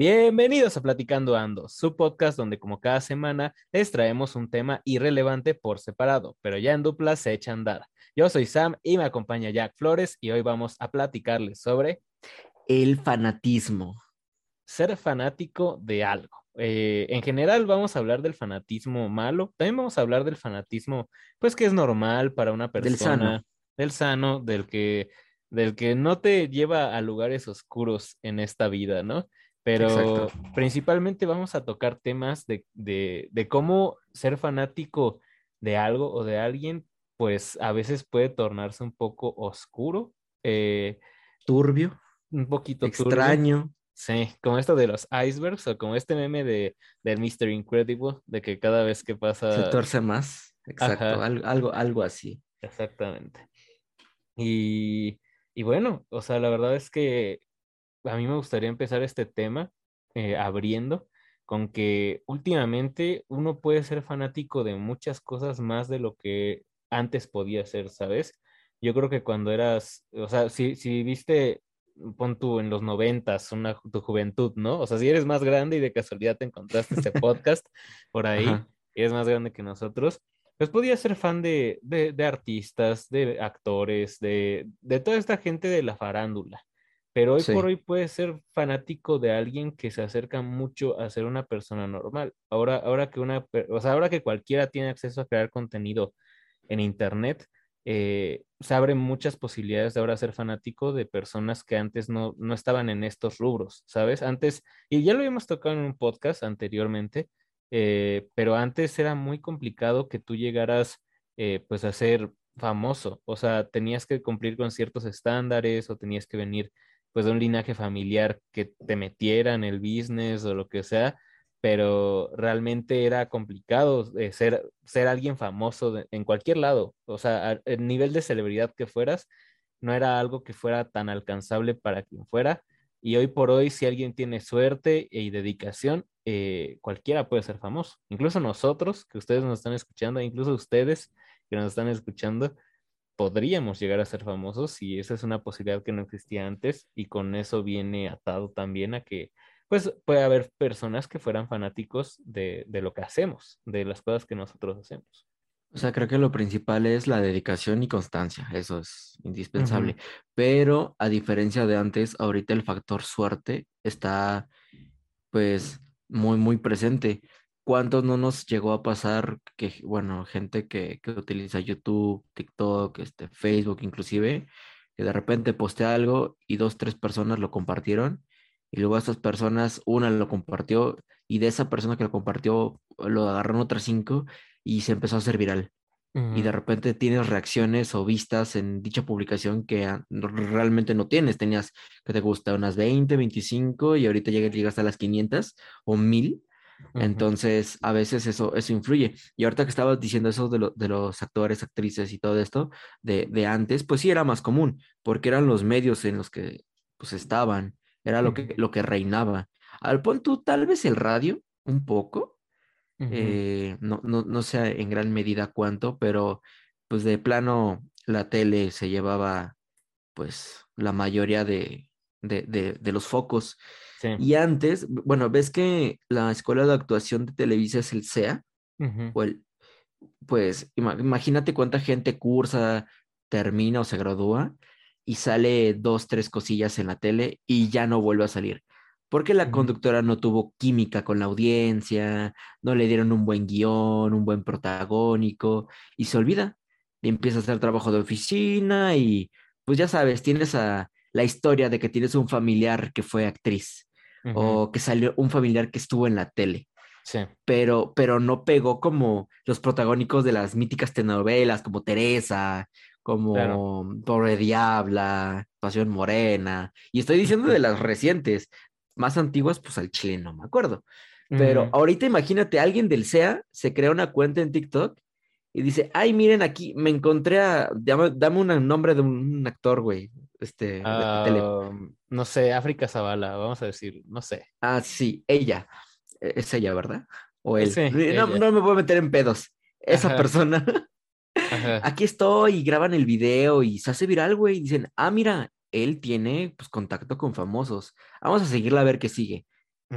Bienvenidos a Platicando Ando, su podcast donde como cada semana les traemos un tema irrelevante por separado, pero ya en dupla se echa andada. Yo soy Sam y me acompaña Jack Flores y hoy vamos a platicarles sobre el fanatismo. Ser fanático de algo. Eh, en general vamos a hablar del fanatismo malo, también vamos a hablar del fanatismo, pues que es normal para una persona. Del sano. Del sano, del que, del que no te lleva a lugares oscuros en esta vida, ¿no? Pero principalmente vamos a tocar temas de, cómo ser fanático de algo o de alguien, pues a veces puede tornarse un poco oscuro. Eh, turbio. Un poquito extraño. Sí, como esto de los icebergs o como este meme de, del Mr. Incredible, de que cada vez que pasa... Se torce más. Exacto, algo, algo, así. Exactamente. Y, y bueno, o sea, la verdad es que a mí me gustaría empezar este tema eh, abriendo con que últimamente uno puede ser fanático de muchas cosas más de lo que antes podía ser, ¿sabes? Yo creo que cuando eras, o sea, si, si viste, pon tú en los noventas, una, tu juventud, ¿no? O sea, si eres más grande y de casualidad te encontraste este podcast por ahí, y eres más grande que nosotros, pues podías ser fan de, de, de artistas, de actores, de, de toda esta gente de la farándula. Pero hoy por hoy puedes ser fanático de alguien que se acerca mucho a ser una persona normal. Ahora, ahora que una, o sea, ahora que cualquiera tiene acceso a crear contenido en internet, eh, se abren muchas posibilidades de ahora ser fanático de personas que antes no, no estaban en estos rubros, ¿sabes? Antes, y ya lo habíamos tocado en un podcast anteriormente, eh, pero antes era muy complicado que tú llegaras eh, pues a ser famoso, o sea, tenías que cumplir con ciertos estándares o tenías que venir pues de un linaje familiar que te metiera en el business o lo que sea, pero realmente era complicado eh, ser, ser alguien famoso en cualquier lado, o sea, el nivel de celebridad que fueras, no era algo que fuera tan alcanzable para quien fuera. Y hoy por hoy, si alguien tiene suerte y dedicación, eh, cualquiera puede ser famoso. Incluso nosotros, que ustedes nos están escuchando, incluso ustedes que nos están escuchando, podríamos llegar a ser famosos y esa es una posibilidad que no existía antes y con eso viene atado también a que pues puede haber personas que fueran fanáticos de, lo que hacemos, de las cosas que nosotros hacemos. O sea, creo que lo principal es la dedicación y constancia, eso es indispensable. Pero a diferencia de antes, ahorita el factor suerte está pues muy, muy presente. ¿Cuántos no nos llegó a pasar que, bueno, gente que, utiliza YouTube, TikTok, este, Facebook inclusive, que de repente postea algo y dos, tres personas lo compartieron y luego estas personas, una lo compartió y de esa persona que lo compartió lo agarraron otras cinco y se empezó a hacer viral. Y de repente tienes reacciones o vistas en dicha publicación que realmente no tienes. Tenías que te gusta unas 20, 25 y ahorita llegas a las 500 o 1000 entonces, a veces eso, eso influye. Y ahorita que estabas diciendo eso de, de los actores, actrices y todo esto de, de, antes, pues sí era más común, porque eran los medios en los que pues estaban, era lo que, lo que reinaba. Al punto, tal vez el radio, un poco, eh, no, no, no sé en gran medida cuánto, pero pues de plano la tele se llevaba pues la mayoría de, de, de, de los focos. Y antes, bueno, ves que la escuela de actuación de Televisa es el CEA, pues imagínate cuánta gente cursa, termina o se gradúa y sale dos, tres cosillas en la tele y ya no vuelve a salir. Porque la conductora no tuvo química con la audiencia, no le dieron un buen guion, un buen protagónico y se olvida. Y empieza a hacer trabajo de oficina y pues ya sabes, tienes a la historia de que tienes un familiar que fue actriz o que salió un familiar que estuvo en la tele. Sí. Pero, pero no pegó como los protagónicos de las míticas telenovelas, como Teresa, como Pobre Diabla, Pasión Morena. Y estoy diciendo de las recientes, más antiguas, pues al chile no me acuerdo. Pero ahorita imagínate, alguien del SEA se crea una cuenta en TikTok y dice, ay, miren aquí, me encontré a, dame, dame un nombre de un actor, güey, este, ah, no sé, África Zavala, vamos a decir, no sé. Ah, sí, ella. E, es ella, ¿verdad? O él. no, no, me voy a meter en pedos. Esa persona. Aquí estoy y graban el video y se hace viral, güey. Y dicen, ah, mira, él tiene pues, contacto con famosos. Vamos a seguirla a ver qué sigue.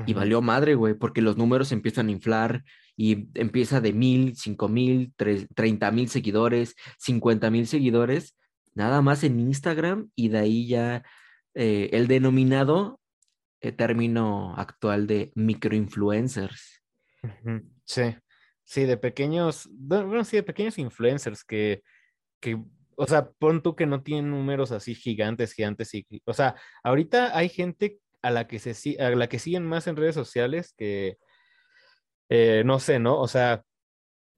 y valió madre, güey, porque los números empiezan a inflar y empieza de mil, cinco mil, treinta mil seguidores, cincuenta mil seguidores, nada más en Instagram y de ahí ya eh, el denominado eh, término actual de microinfluencers. Sí, sí, de pequeños, bueno, sí, de pequeños influencers que, que, o sea, pon tú que no tienen números así gigantes, gigantes, y, o sea, ahorita hay gente a la que, se, a la que siguen más en redes sociales que, eh, no sé, ¿no? O sea,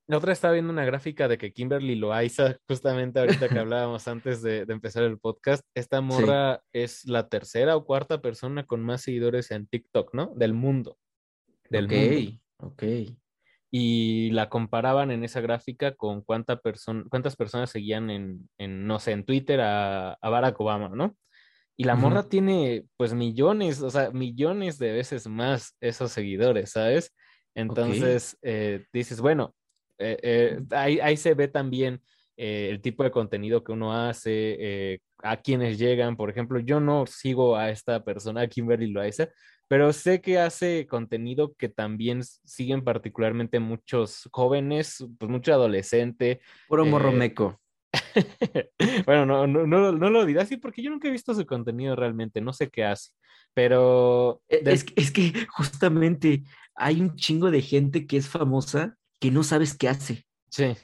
la otra estaba viendo una gráfica de que Kimberly Loaiza, justamente ahorita que hablábamos antes de, empezar el podcast, esta morra es la tercera o cuarta persona con más seguidores en TikTok, ¿no? Del mundo. Del mundo. ok. Y la comparaban en esa gráfica con cuánta cuántas personas seguían en, no sé, en Twitter a, a Barack Obama, ¿no? Y la morra tiene pues millones, o sea, millones de veces más esos seguidores, ¿sabes? Entonces eh, dices, bueno, eh, eh, ahí, se ve también el tipo de contenido que uno hace, a quienes llegan. Por ejemplo, yo no sigo a esta persona, a Kimberly Loaiza, pero sé que hace contenido que también siguen particularmente muchos jóvenes, pues mucho adolescente. Puro morromeco. bueno, no, no, no, no, lo diré así porque yo nunca he visto su contenido realmente, no sé qué hace, pero... E, es, es, que justamente hay un chingo de gente que es famosa que no sabes qué hace. Sí.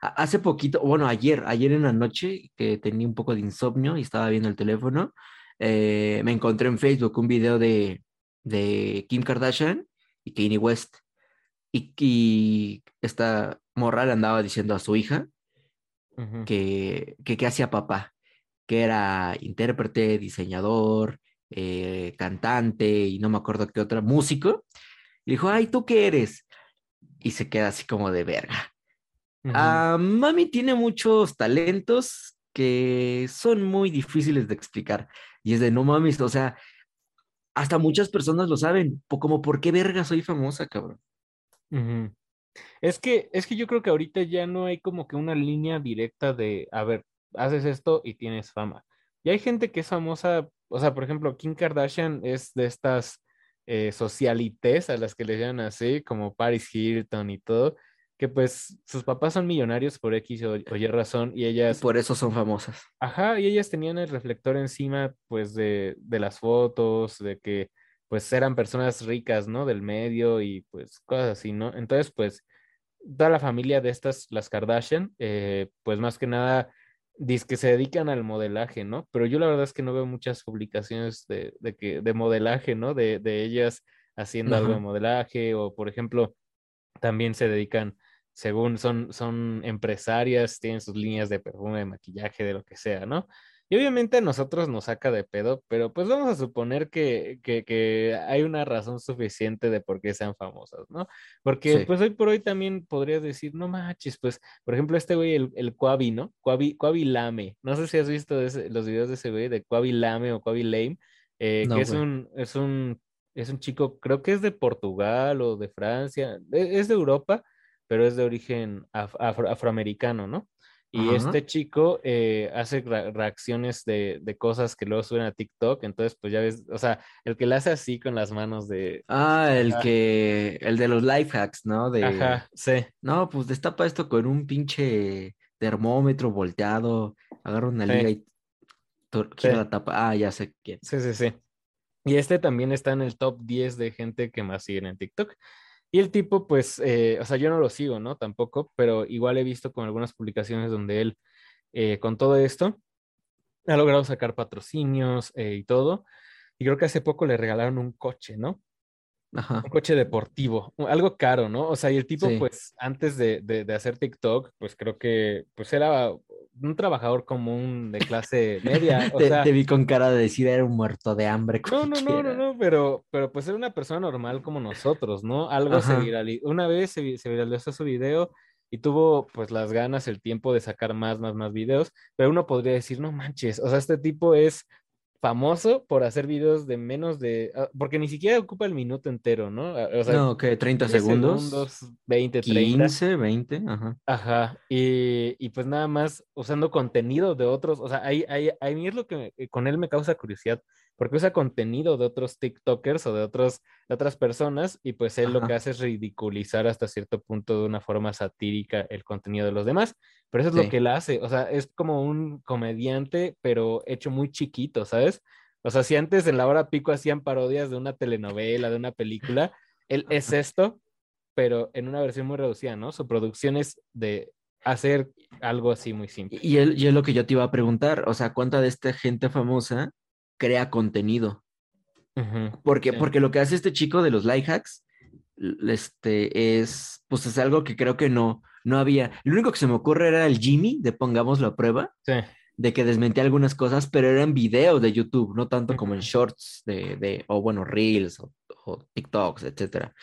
Hace poquito, bueno, ayer, ayer en la noche, que tenía un poco de insomnio y estaba viendo el teléfono, eh, me encontré en Facebook un video de, de Kim Kardashian y Kanye West. Y, y esta morra le andaba diciendo a su hija que, que, hacía papá, que era intérprete, diseñador, eh, cantante y no me acuerdo qué otra, músico. Y dijo, ay, ¿tú qué eres? Y se queda así como de verga. Ah, mami tiene muchos talentos que son muy difíciles de explicar. Y es de, no mames, o sea, hasta muchas personas lo saben, como por qué verga soy famosa, cabrón. Es que, es que yo creo que ahorita ya no hay como que una línea directa de, a ver, haces esto y tienes fama. Y hay gente que es famosa, o sea, por ejemplo, Kim Kardashian es de estas eh, socialites a las que le llaman así, como Paris Hilton y todo, que pues sus papás son millonarios por X o, Y razón y ellas... por eso son famosas. Ajá, y ellas tenían el reflector encima pues de, de las fotos, de que pues eran personas ricas, ¿no? Del medio y pues cosas así, ¿no? Entonces, pues toda la familia de estas, las Kardashian, eh, pues más que nada, dice que se dedican al modelaje, ¿no? Pero yo la verdad es que no veo muchas publicaciones de, que, de modelaje, ¿no? De, ellas haciendo algo de modelaje o, por ejemplo, también se dedican, según son, son empresarias, tienen sus líneas de perfume, de maquillaje, de lo que sea, ¿no? Y obviamente a nosotros nos saca de pedo, pero pues vamos a suponer que, que, hay una razón suficiente de por qué sean famosas, ¿no? Porque pues hoy por hoy también podrías decir, no manches, pues, por ejemplo, este güey, el, el Quavi, ¿no? Quavi, Lame. No sé si has visto los videos de ese güey, de Quavi Lame o Quavi Lame, eh, que es un, es un, es un chico, creo que es de Portugal o de Francia, e, es de Europa, pero es de origen afroamericano, ¿no? Y este chico eh, hace reacciones de, de, cosas que luego suben a TikTok. Entonces, pues ya ves, o sea, el que le hace así con las manos de. Ah, el que. El de los life hacks, ¿no? De... Ajá, sí. No, pues destapa esto con un pinche termómetro volteado. Agarra una liga y gira la tapa. Ah, ya sé quién. Sí, sí, sí. Y este también está en el top 10 de gente que más siguen en TikTok. Y el tipo, pues, eh, o sea, yo no lo sigo, ¿no? Tampoco, pero igual he visto con algunas publicaciones donde él, eh, con todo esto, ha logrado sacar patrocinios eh, y todo. Y creo que hace poco le regalaron un coche, ¿no? Ajá. Un coche deportivo, algo caro, ¿no? O sea, y el tipo, pues, antes de, de, hacer TikTok, pues creo que, pues era un trabajador común de clase media. O te, sea, te, vi con cara de decir era un muerto de hambre. No, no, no, no, no, pero, pero pues era una persona normal como nosotros, ¿no? Algo se viralizó. Una vez se, se, viralizó su video y tuvo pues las ganas, el tiempo de sacar más, más, más videos, pero uno podría decir, no manches, o sea, este tipo es famoso por hacer videos de menos de, ah, porque ni siquiera ocupa el minuto entero, ¿no? Ah, o sea, no, que 30 segundos. segundos 20, 30. 15, 20, ajá. Ajá, y, y, pues nada más usando contenido de otros, o sea, ahí, ahí, ahí es lo que con él me causa curiosidad, porque usa contenido de otros TikTokers o de, otros, de otras personas y pues él lo que hace es ridiculizar hasta cierto punto de una forma satírica el contenido de los demás, pero eso es lo que él hace, o sea, es como un comediante, pero hecho muy chiquito, ¿sabes? O sea, si antes en la hora pico hacían parodias de una telenovela, de una película, él es esto, pero en una versión muy reducida, ¿no? Su producción es de hacer algo así muy simple. Y, él, y es lo que yo te iba a preguntar, o sea, ¿cuánta de esta gente famosa crea contenido? porque, porque lo que hace este chico de los light hacks, este, es, pues es algo que creo que no, no había. Lo único que se me ocurre era el Jimmy de Pongámoslo a prueba. Sí. De que desmentía algunas cosas, pero eran videos de YouTube, no tanto como en shorts de, de, o bueno, reels o, TikToks, etcétera.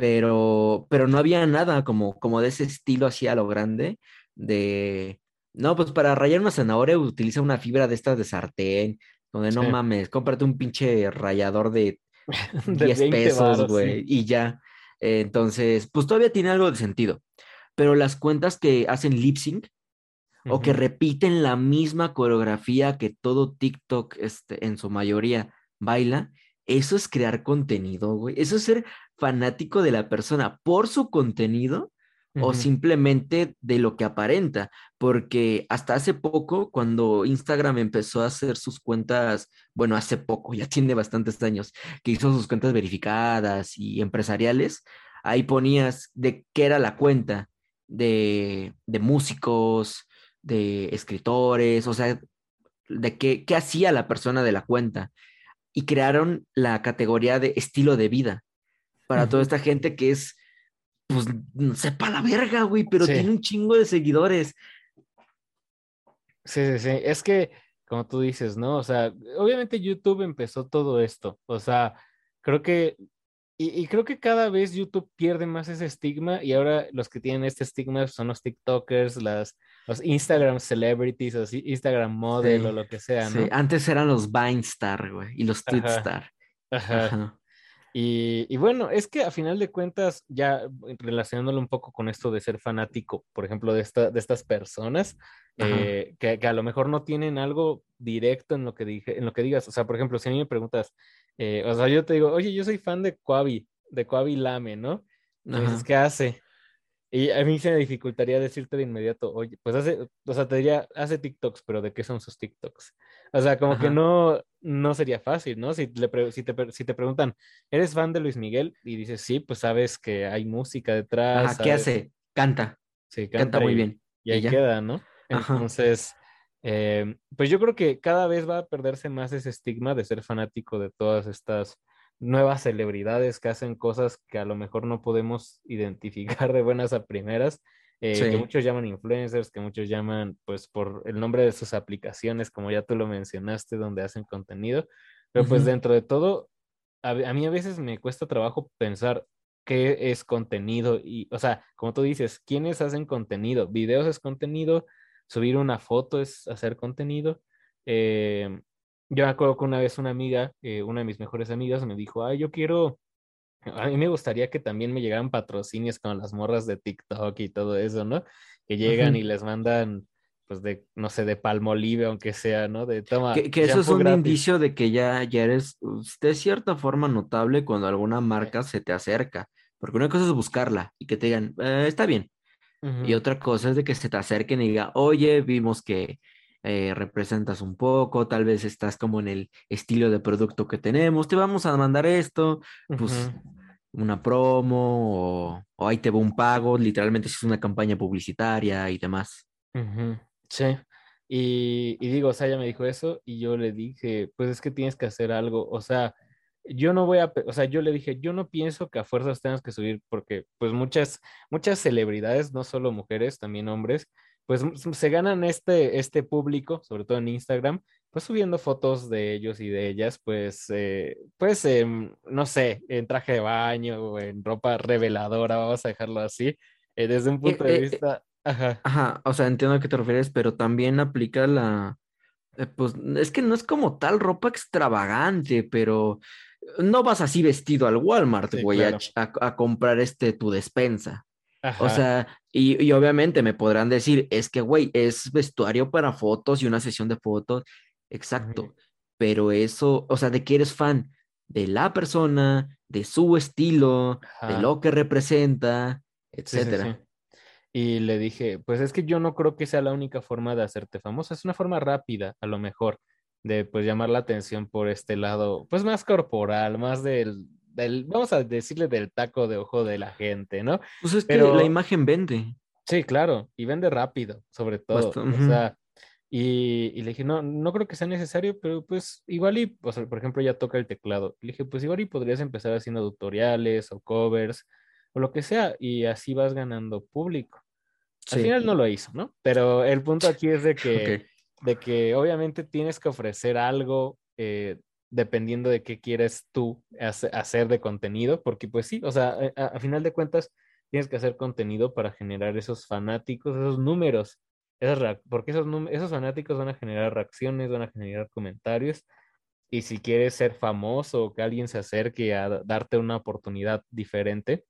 Pero, pero no había nada como, como de ese estilo así a lo grande de, no, pues para rayar una zanahoria utiliza una fibra de estas de sartén, donde no mames, cómprate un pinche rayador de, 10 pesos, güey, y ya. entonces, pues todavía tiene algo de sentido. Pero las cuentas que hacen lip sync o que repiten la misma coreografía que todo TikTok este, en su mayoría baila, eso es crear contenido, güey. Eso es ser fanático de la persona por su contenido o simplemente de lo que aparenta, porque hasta hace poco, cuando Instagram empezó a hacer sus cuentas, bueno, hace poco, ya tiene bastantes años, que hizo sus cuentas verificadas y empresariales, ahí ponías de qué era la cuenta de, de músicos, de escritores, o sea, de qué, qué hacía la persona de la cuenta. Y crearon la categoría de estilo de vida para toda esta gente que es pues sepa la verga, güey, pero tiene un chingo de seguidores. Sí, sí, sí. Es que, como tú dices, ¿no? O sea, obviamente YouTube empezó todo esto. O sea, creo que, y, creo que cada vez YouTube pierde más ese estigma y ahora los que tienen este estigma son los TikTokers, las, los Instagram celebrities, o Instagram model o lo que sea, ¿no? Sí, antes eran los Vinestar, güey, y los Twitstar. Ajá. Ajá. Y, bueno, es que a final de cuentas, ya relacionándolo un poco con esto de ser fanático, por ejemplo, de, esta, de estas personas, eh, que, a lo mejor no tienen algo directo en lo que dije, en lo que digas. O sea, por ejemplo, si a mí me preguntas, eh, o sea, yo te digo, oye, yo soy fan de Coavi, de Coavi Lame, ¿no? ¿qué hace? Y a mí se me dificultaría decirte de inmediato, oye, pues hace, o sea, te diría, hace TikToks, pero ¿de qué son sus TikToks? O sea, como que no, no sería fácil, ¿no? Si, le si, te, si te preguntan, ¿eres fan de Luis Miguel? Y dices, sí, pues sabes que hay música detrás. ¿qué hace? Canta. Sí, canta, muy bien. Y ahí queda, ¿no? Entonces, eh, pues yo creo que cada vez va a perderse más ese estigma de ser fanático de todas estas nuevas celebridades que hacen cosas que a lo mejor no podemos identificar de buenas a primeras, eh, que muchos llaman influencers, que muchos llaman pues por el nombre de sus aplicaciones, como ya tú lo mencionaste, donde hacen contenido, pero pues dentro de todo, a, mí a veces me cuesta trabajo pensar qué es contenido y, o sea, como tú dices, ¿quiénes hacen contenido? Videos es contenido, subir una foto es hacer contenido. Eh, yo me acuerdo que una vez una amiga, eh, una de mis mejores amigas, me dijo, ay, yo quiero, a mí me gustaría que también me llegaran patrocinios con las morras de TikTok y todo eso, ¿no? Que llegan y les mandan, pues, de, no sé, de palmolive, aunque sea, ¿no? De toma. Que, eso es un indicio de que ya, ya eres pues, de cierta forma notable cuando alguna marca se te acerca. Porque una cosa es buscarla y que te digan, eh, está bien. Y otra cosa es de que se te acerquen y digan, oye, vimos que eh, representas un poco, tal vez estás como en el estilo de producto que tenemos, te vamos a mandar esto, pues una promo o, ahí te va un pago, literalmente es una campaña publicitaria y demás. Sí. Y, y, digo, o sea, ella me dijo eso y yo le dije, pues es que tienes que hacer algo, o sea, yo no voy a, o sea, yo le dije, yo no pienso que a fuerzas tengas que subir porque pues muchas, muchas celebridades, no solo mujeres, también hombres, pues se ganan este, este público, sobre todo en Instagram, pues subiendo fotos de ellos y de ellas, pues, eh, pues, no sé, en traje de baño o en ropa reveladora, vamos a dejarlo así, eh, desde un punto de eh, vista... Ajá. Ajá, o sea, entiendo a qué te refieres, pero también aplica la... pues es que no es como tal ropa extravagante, pero no vas así vestido al Walmart, güey, a, a, comprar este tu despensa. O sea, y, obviamente me podrán decir, es que, güey, es vestuario para fotos y una sesión de fotos. Exacto. pero eso, o sea, de que eres fan de la persona, de su estilo, de lo que representa, etcétera. Y le dije, pues es que yo no creo que sea la única forma de hacerte famosa, es una forma rápida, a lo mejor, de pues llamar la atención por este lado, pues más corporal, más del, del vamos a decirle del taco de ojo de la gente, ¿no? Pues es Pero... que la imagen vende. Sí, claro, y vende rápido, sobre todo. O sea, y, y, le dije, no, no creo que sea necesario, pero pues igual y, o sea, por ejemplo, ya toca el teclado. le dije, pues igual y podrías empezar haciendo tutoriales o covers o lo que sea, y así vas ganando público. Al final no lo hizo, ¿no? Pero el punto aquí es de que, de que obviamente tienes que ofrecer algo eh, dependiendo de qué quieres tú hacer de contenido, porque pues sí, o sea, eh, a, final de cuentas tienes que hacer contenido para generar esos fanáticos, esos números, esas porque esos, esos fanáticos van a generar reacciones, van a generar comentarios, y si quieres ser famoso o que alguien se acerque a darte una oportunidad diferente,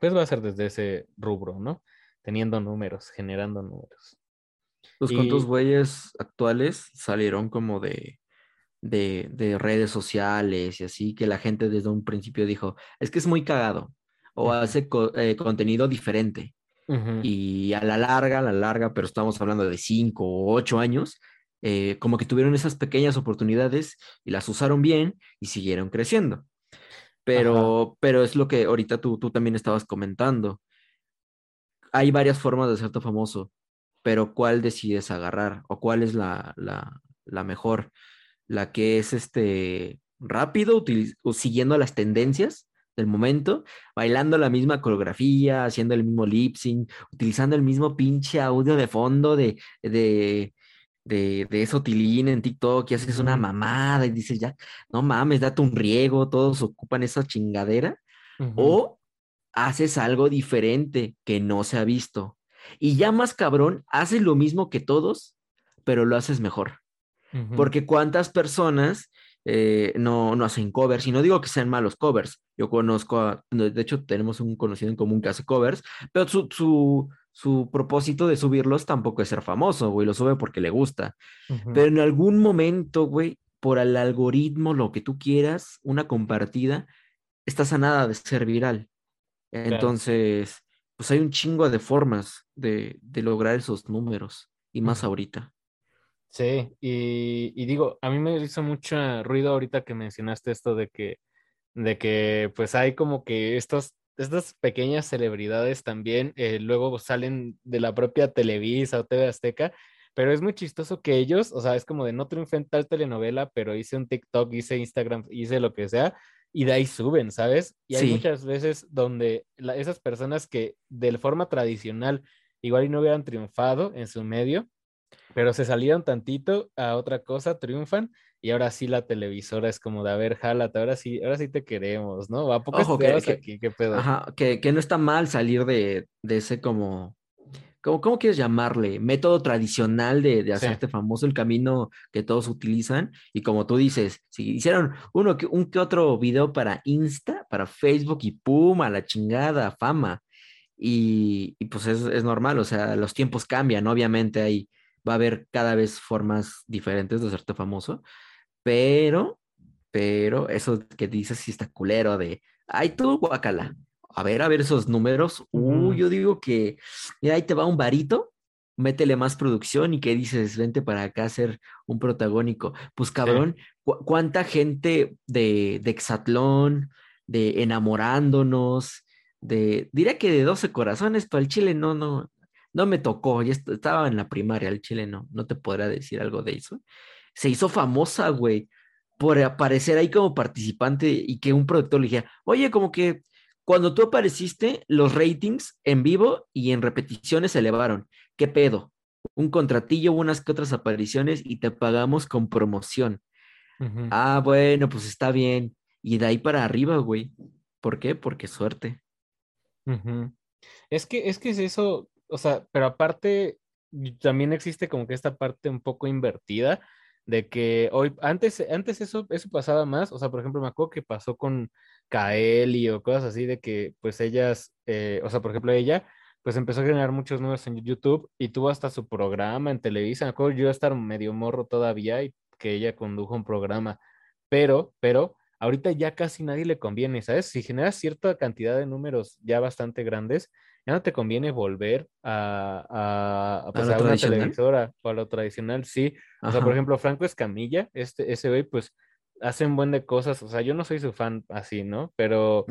pues va a ser desde ese rubro, ¿no? Teniendo números, generando números. Los y... cuantos güeyes actuales salieron como de, de, de, redes sociales y así, que la gente desde un principio dijo, es que es muy cagado o hace eh, contenido diferente. Y a la larga, a la larga, pero estamos hablando de cinco o ocho años, eh, como que tuvieron esas pequeñas oportunidades y las usaron bien y siguieron creciendo. Pero, pero es lo que ahorita tú, tú también estabas comentando. Hay varias formas de hacerte famoso, pero ¿cuál decides agarrar? ¿O cuál es la, la, la mejor? ¿La que es este rápido, siguiendo las tendencias del momento, bailando la misma coreografía, haciendo el mismo lip sync, utilizando el mismo pinche audio de fondo de, de, de, de eso tilín en TikTok y haces una mamada y dices ya, no mames, date un riego, todos ocupan esa chingadera. O haces algo diferente que no se ha visto. Y ya más cabrón, haces lo mismo que todos, pero lo haces mejor. Porque cuántas personas eh, no, no hacen covers, y no digo que sean malos covers. Yo conozco, a, de hecho tenemos un conocido en común que hace covers, pero su, su, su propósito de subirlos tampoco es ser famoso, güey, lo sube porque le gusta. Pero en algún momento, güey, por el algoritmo, lo que tú quieras, una compartida, está sanada de ser viral. Entonces, pues hay un chingo de formas de, de lograr esos números, y más ahorita. Sí, y, y, digo, a mí me hizo mucho ruido ahorita que mencionaste esto de que, de que pues hay como que estos estas pequeñas celebridades también eh, luego salen de la propia Televisa o TV Azteca, pero es muy chistoso que ellos, o sea, es como de no triunfé en tal telenovela, pero hice un TikTok, hice Instagram, hice lo que sea, y de ahí suben, ¿sabes? Y hay muchas veces donde esas personas que de forma tradicional igual y no hubieran triunfado en su medio, pero se salieron tantito a otra cosa, triunfan y ahora sí la televisora es como de, a ver, jálate, ahora sí, ahora sí te queremos, ¿no? ¿A poco Ojo, que, aquí? ¿Qué pedo? Ajá, que, que, no está mal salir de, de ese como, como, ¿cómo quieres llamarle? Método tradicional de, de hacerte famoso, el camino que todos utilizan. Y como tú dices, si hicieron uno que, un que otro video para Insta, para Facebook y pum, a la chingada, fama. Y, y pues es, es normal, o sea, los tiempos cambian, obviamente hay, va a haber cada vez formas diferentes de hacerte famoso pero, pero eso que dices sí está culero de, ay tú, guacala. A ver, a ver esos números. Uh, yo digo que, mira, ahí te va un varito, métele más producción y que dices, vente para acá a ser un protagónico. Pues cabrón, ¿cuánta gente de, de Exatlón, de enamorándonos, de, diría que de 12 corazones, pero el chile no, no, no me tocó, ya estaba en la primaria, el chile no, no te podrá decir algo de eso se hizo famosa, güey, por aparecer ahí como participante y que un productor le dijera, oye, como que cuando tú apareciste, los ratings en vivo y en repeticiones se elevaron. ¿Qué pedo? Un contratillo, unas que otras apariciones y te pagamos con promoción. Ah, bueno, pues está bien. Y de ahí para arriba, güey. ¿Por qué? Porque suerte. Es que, es que es eso, o sea, pero aparte, también existe como que esta parte un poco invertida de que hoy, antes, antes eso, eso pasaba más, o sea, por ejemplo, me acuerdo que pasó con Kaeli o cosas así, de que pues ellas, eh, o sea, por ejemplo, ella, pues empezó a generar muchos números en YouTube y tuvo hasta su programa en Televisa, me acuerdo yo estar medio morro todavía y que ella condujo un programa, pero, pero ahorita ya casi nadie le conviene, ¿sabes? Si generas cierta cantidad de números ya bastante grandes, ya no te conviene volver a, a, a, pues, a una televisora o a lo tradicional, sí. O sea, por ejemplo, Franco Escamilla, este, ese güey, pues hace un buen de cosas, o sea, yo no soy su fan así, ¿no? Pero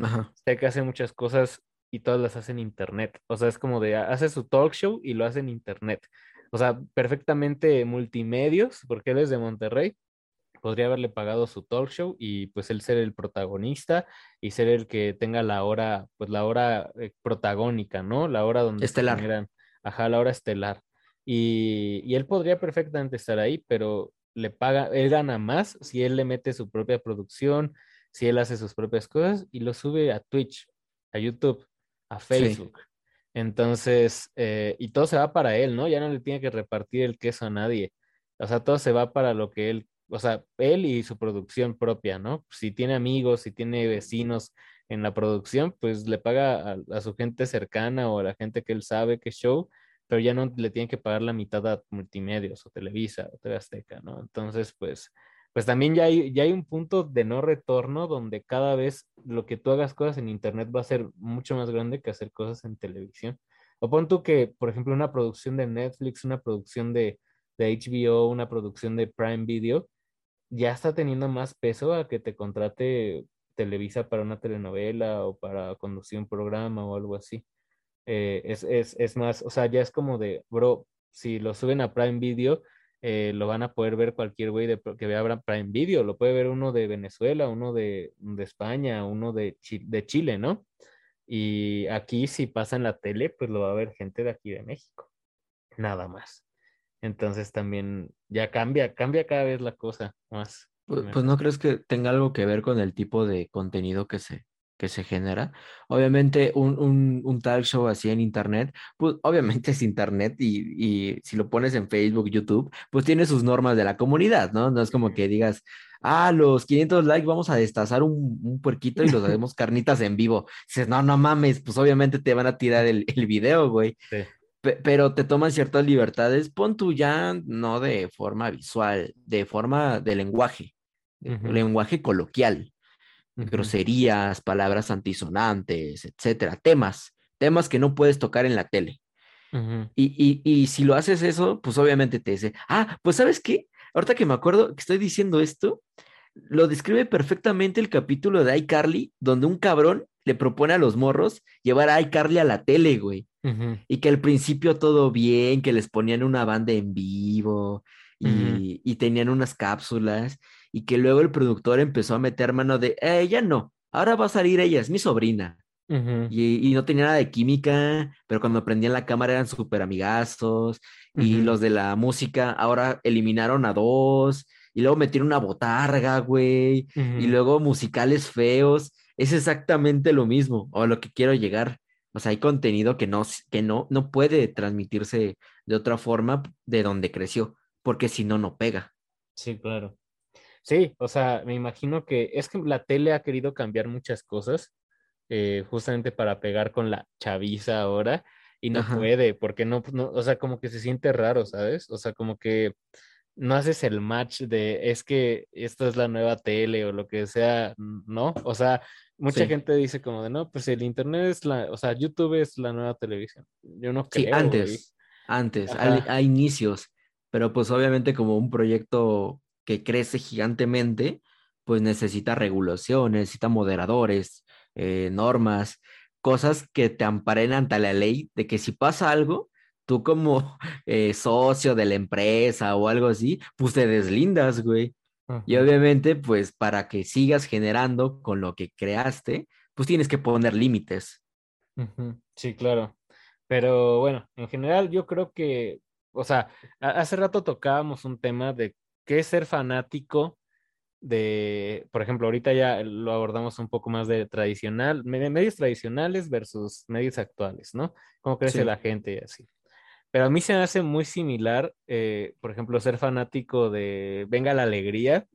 sé que hace muchas cosas y todas las hace en internet. O sea, es como de, hace su talk show y lo hace en internet. O sea, perfectamente multimedios, porque él es de Monterrey, podría haberle pagado su talk show y pues él ser el protagonista y ser el que tenga la hora, pues la hora eh, protagónica, ¿no? La hora donde... Estelar. ajá, la hora estelar. Y, y, él podría perfectamente estar ahí, pero le paga, él gana más si él le mete su propia producción, si él hace sus propias cosas y lo sube a Twitch, a YouTube, a Facebook. Entonces, eh, y todo se va para él, ¿no? Ya no le tiene que repartir el queso a nadie. O sea, todo se va para lo que él o sea, él y su producción propia, ¿no? Si tiene amigos, si tiene vecinos en la producción, pues le paga a, su gente cercana o a la gente que él sabe que show, pero ya no le tiene que pagar la mitad a multimedios o Televisa o TV Azteca, ¿no? Entonces, pues, pues también ya hay, ya hay un punto de no retorno donde cada vez lo que tú hagas cosas en internet va a ser mucho más grande que hacer cosas en televisión. O pon tú que, por ejemplo, una producción de Netflix, una producción de, de HBO, una producción de Prime Video, ya está teniendo más peso a que te contrate Televisa para una telenovela o para conducir un programa o algo así. Eh, es, más, o sea, ya es como de, bro, si lo suben a Prime Video, eh, lo van a poder ver cualquier güey que vea Prime Video, lo puede ver uno de Venezuela, uno de, España, uno de, de Chile, ¿no? Y aquí si pasa en la tele, pues lo va a ver gente de aquí de México, nada más. Entonces también ya cambia, cambia cada vez la cosa más. Pues, pues, no crees que tenga algo que ver con el tipo de contenido que se, que se genera. Obviamente un, un, un talk show así en internet, pues obviamente es internet y, y, si lo pones en Facebook, YouTube, pues tiene sus normas de la comunidad, ¿no? No es como que digas, ah, los 500 likes vamos a destazar un, un puerquito y los hacemos carnitas en vivo. Dices, no, no mames, pues obviamente te van a tirar el, el video, güey. Sí pero te toman ciertas libertades, pon tú ya no de forma visual, de forma de lenguaje, lenguaje coloquial, groserías, palabras antisonantes, etcétera, temas, temas que no puedes tocar en la tele. y, y, si lo haces eso, pues obviamente te dice, ah, pues sabes qué, ahorita que me acuerdo que estoy diciendo esto, lo describe perfectamente el capítulo de iCarly, donde un cabrón le propone a los morros llevar a iCarly a la tele, güey. Y que al principio todo bien, que les ponían una banda en vivo y, tenían unas cápsulas y que luego el productor empezó a meter mano de, eh, ella no, ahora va a salir ella, es mi sobrina. y, no tenía nada de química, pero cuando prendían la cámara eran súper amigazos. Y los de la música ahora eliminaron a dos. Y luego metieron una botarga, güey. Y luego musicales feos. Es exactamente lo mismo, o a lo que quiero llegar. O sea, hay contenido que no, que no, no puede transmitirse de otra forma de donde creció, porque si no, no pega. Sí, claro. Sí, o sea, me imagino que es que la tele ha querido cambiar muchas cosas eh, justamente para pegar con la chaviza ahora y no puede, porque no, no, o sea, como que se siente raro, ¿sabes? O sea, como que no haces el match de es que esto es la nueva tele o lo que sea, ¿no? O sea, mucha gente dice como de no, pues el internet es la, o sea, YouTube es la nueva televisión. Yo no creo. Sí, antes, antes, a, inicios, pero pues obviamente como un proyecto que crece gigantemente, pues necesita regulación, necesita moderadores, eh, normas, cosas que te amparen ante la ley de que si pasa algo, tú como eh, socio de la empresa o algo así, pues te deslindas, güey. Y obviamente, pues para que sigas generando con lo que creaste, pues tienes que poner límites. Sí, claro. Pero bueno, en general yo creo que, o sea, hace rato tocábamos un tema de qué es ser fanático de, por ejemplo, ahorita ya lo abordamos un poco más de tradicional, medios tradicionales versus medios actuales, ¿no? Cómo crece la gente y así. Pero a mí se me hace muy similar, eh, por ejemplo, ser fanático de Venga la Alegría,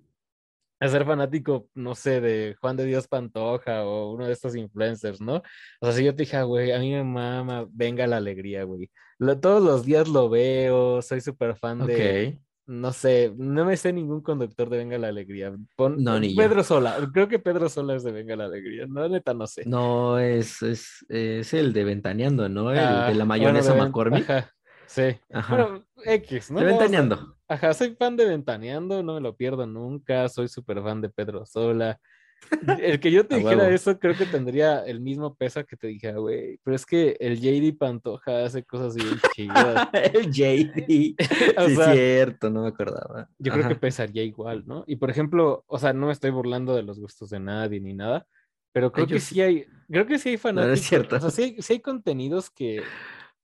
a ser fanático, no sé, de Juan de Dios Pantoja o uno de estos influencers, ¿no? O sea, si yo te dije, ah, güey, a mí me mama Venga la Alegría, güey. todos los días lo veo, soy súper fan de, no sé, no me sé ningún conductor de Venga la Alegría. Pon, No, ni yo. Pedro Sola, creo que Pedro Sola es de Venga la Alegría. No, neta, no sé. No, es, es, es el de Ventaneando, ¿no? El de Ah, la bueno, mayonesa Ven- McCormick. Ajá, sí. Ajá. Bueno, X, ¿no? De Ventaneando. Ajá, soy fan de Ventaneando, no me lo pierdo nunca, soy súper fan de Pedro Sola. El que yo te dijera eso creo que tendría el mismo peso que te dijera, güey, pero es que el JD Pantoja hace cosas bien chidas. El JD. O Sí, sea, cierto, no me acordaba. yo creo que pesaría igual, ¿no? Y por ejemplo, o sea, no me estoy burlando de los gustos de nadie ni nada, pero creo que sí. sí hay, creo que sí hay no es fanáticos, cierto. o sea, sí sí hay contenidos que,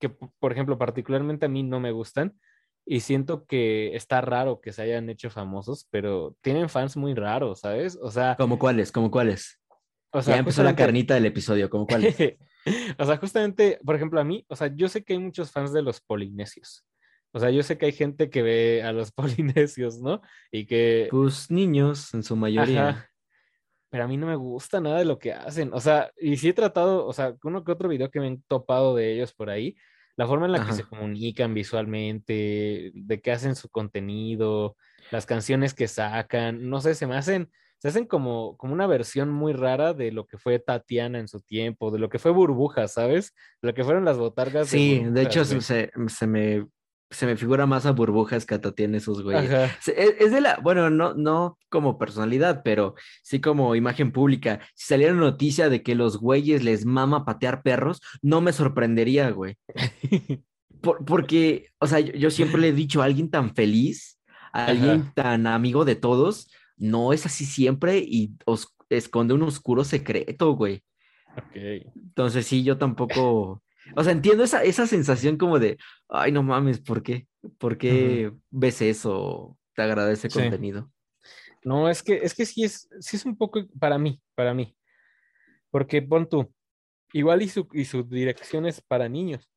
que, por ejemplo, particularmente a mí no me gustan y siento que está raro que se hayan hecho famosos, pero tienen fans muy raros, ¿sabes? O sea, ¿Cómo cuáles? ¿Cómo cuáles? o sea, ya empezó la justamente- carnita del episodio, ¿cómo cuáles? o sea, justamente, por ejemplo, a mí, o sea, yo sé que hay muchos fans de los polinesios. O sea, yo sé que hay gente que ve a los polinesios, ¿no? Y que... Pues niños, en su mayoría. Ajá. Pero a mí no me gusta nada de lo que hacen. O sea, y sí he tratado, o sea, uno que otro video que me han topado de ellos por ahí, la forma en la que se comunican visualmente, de qué hacen su contenido, las canciones que sacan, no sé, se me hacen, se hacen como, como una versión muy rara de lo que fue Tatiana en su tiempo, de lo que fue Burbuja, ¿sabes? De lo que fueron las botargas. Sí, de Burbujas, hecho se, se me, se me figura más a burbujas que a Tatiana esos güeyes. Es, es de la, bueno, no, no como personalidad, pero sí como imagen pública. Si saliera noticia de que los güeyes les mama patear perros, no me sorprendería, güey. Por- porque, o sea, yo, yo siempre le he dicho a alguien tan feliz, a alguien Ajá. tan amigo de todos, no es así siempre y os- esconde un oscuro secreto, güey. Ok. Entonces sí, yo tampoco, o sea, entiendo esa, esa sensación como de, ay, no mames, ¿por qué? ¿Por qué ves eso? Te agradece Sí. contenido. No, es que, es que sí es, sí es un poco para mí, para mí. Porque pon tú, igual y su, y su dirección es para niños.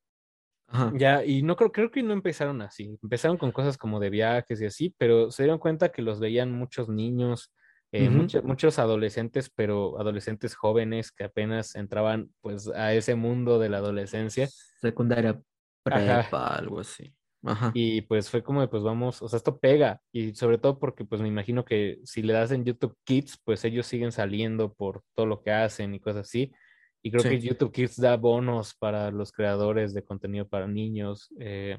Ajá. Ya, y no creo, creo que no empezaron así. Empezaron con cosas como de viajes y así, pero se dieron cuenta que los veían muchos niños, eh, mucho- muchos adolescentes, pero adolescentes jóvenes que apenas entraban pues a ese mundo de la adolescencia. Secundaria, Ajá. prepa, algo así. Ajá. Y pues fue como de, pues vamos, o sea, esto pega. Y sobre todo porque pues me imagino que si le das en YouTube Kids, pues ellos siguen saliendo por todo lo que hacen y cosas así. Y creo Sí. que YouTube Kids da bonos para los creadores de contenido para niños. eh.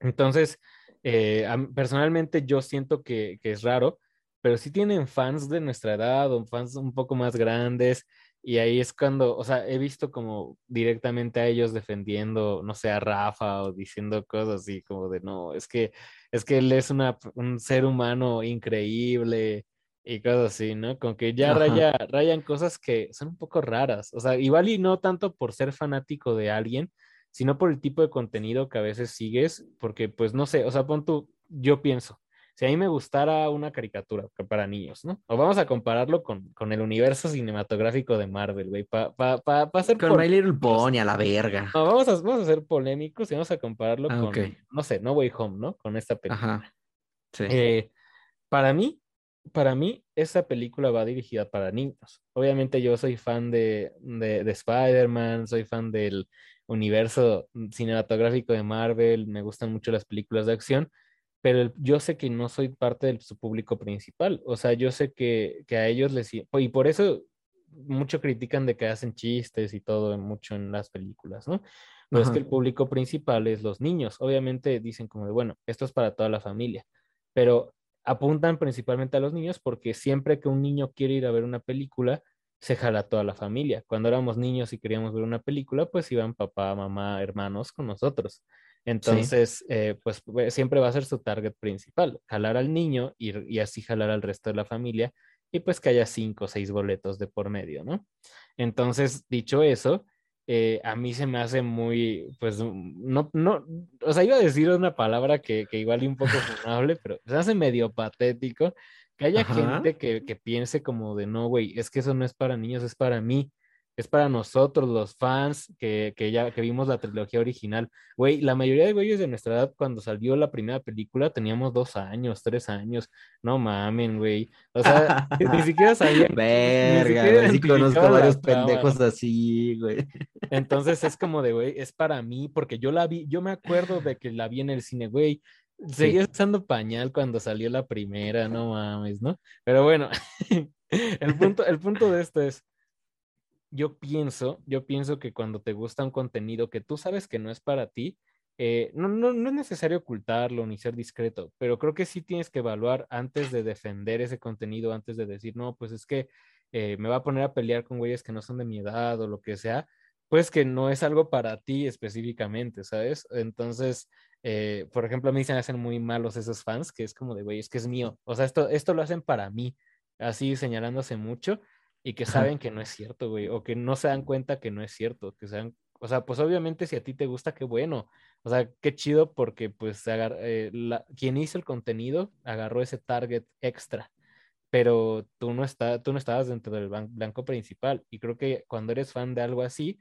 Entonces, eh, personalmente yo siento que, que es raro, pero sí tienen fans de nuestra edad o fans un poco más grandes. Y ahí es cuando, o sea, he visto como directamente a ellos defendiendo, no sé, a Rafa o diciendo cosas así como de, no, es que, es que él es una, un ser humano increíble y cosas así, ¿no? Como que ya raya, rayan cosas que son un poco raras. O sea, igual y no tanto por ser fanático de alguien, sino por el tipo de contenido que a veces sigues, porque pues no sé, o sea, pon tú, yo pienso, si a mí me gustara una caricatura para niños, ¿no? O vamos a compararlo con, con el universo cinematográfico de Marvel, güey, para pa, pa, pa hacer Con My Little Pony a la verga. No, vamos a, vamos a ser polémicos y vamos a compararlo Ah, con, no sé, No Way Home, ¿no? Con esta película. Ajá. Sí. Eh, para mí, para mí, esa película va dirigida para niños. Obviamente yo soy fan de, de, de Spider-Man, soy fan del universo cinematográfico de Marvel, me gustan mucho las películas de acción, pero yo sé que no soy parte de su público principal. O sea, yo sé que, que a ellos les... Y por eso mucho critican de que hacen chistes y todo mucho en las películas, ¿no? Pero es que el público principal es los niños. Obviamente dicen como de, bueno, esto es para toda la familia, pero apuntan principalmente a los niños porque siempre que un niño quiere ir a ver una película, se jala a toda la familia. Cuando éramos niños y queríamos ver una película, pues iban papá, mamá, hermanos con nosotros. Entonces, eh, pues eh, siempre va a ser su target principal, jalar al niño y, y así jalar al resto de la familia y pues que haya cinco o seis boletos de por medio, ¿no? Entonces, dicho eso, eh, a mí se me hace muy, pues, no, no, o sea, iba a decir una palabra que, que igual y un poco funable, pero se hace medio patético que haya Ajá. gente que, que piense como de, no, güey, es que eso no es para niños, es para mí, es para nosotros, los fans, que, que ya que vimos la trilogía original. Güey, la mayoría de güeyes de nuestra edad, cuando salió la primera película, teníamos dos años, tres años, no mamen, güey. O sea, ni siquiera sabía. ni Verga, siquiera sí conozco varios trama. pendejos así, güey. Entonces es como de, güey, es para mí, porque yo la vi, yo me acuerdo de que la vi en el cine, güey. Seguía usando pañal cuando salió la primera, no mames, ¿no? Pero bueno, el punto, el punto de esto es, yo pienso, yo pienso que cuando te gusta un contenido que tú sabes que no es para ti, eh, no, no, no es necesario ocultarlo ni ser discreto, pero creo que sí tienes que evaluar antes de defender ese contenido, antes de decir, no, pues es que eh, me va a poner a pelear con güeyes que no son de mi edad o lo que sea, pues que no es algo para ti específicamente, ¿sabes? Entonces, eh, por ejemplo, a mí se me hacen muy malos esos fans, que es como de, güey, es que es mío, o sea, esto, esto lo hacen para mí, así señalándose mucho y que saben que no es cierto, güey, o que no se dan cuenta que no es cierto, que sean, o sea, pues obviamente si a ti te gusta, qué bueno, o sea, qué chido porque pues eh, la, quien hizo el contenido agarró ese target extra, pero tú no, está, tú no estabas dentro del blanco principal y creo que cuando eres fan de algo así,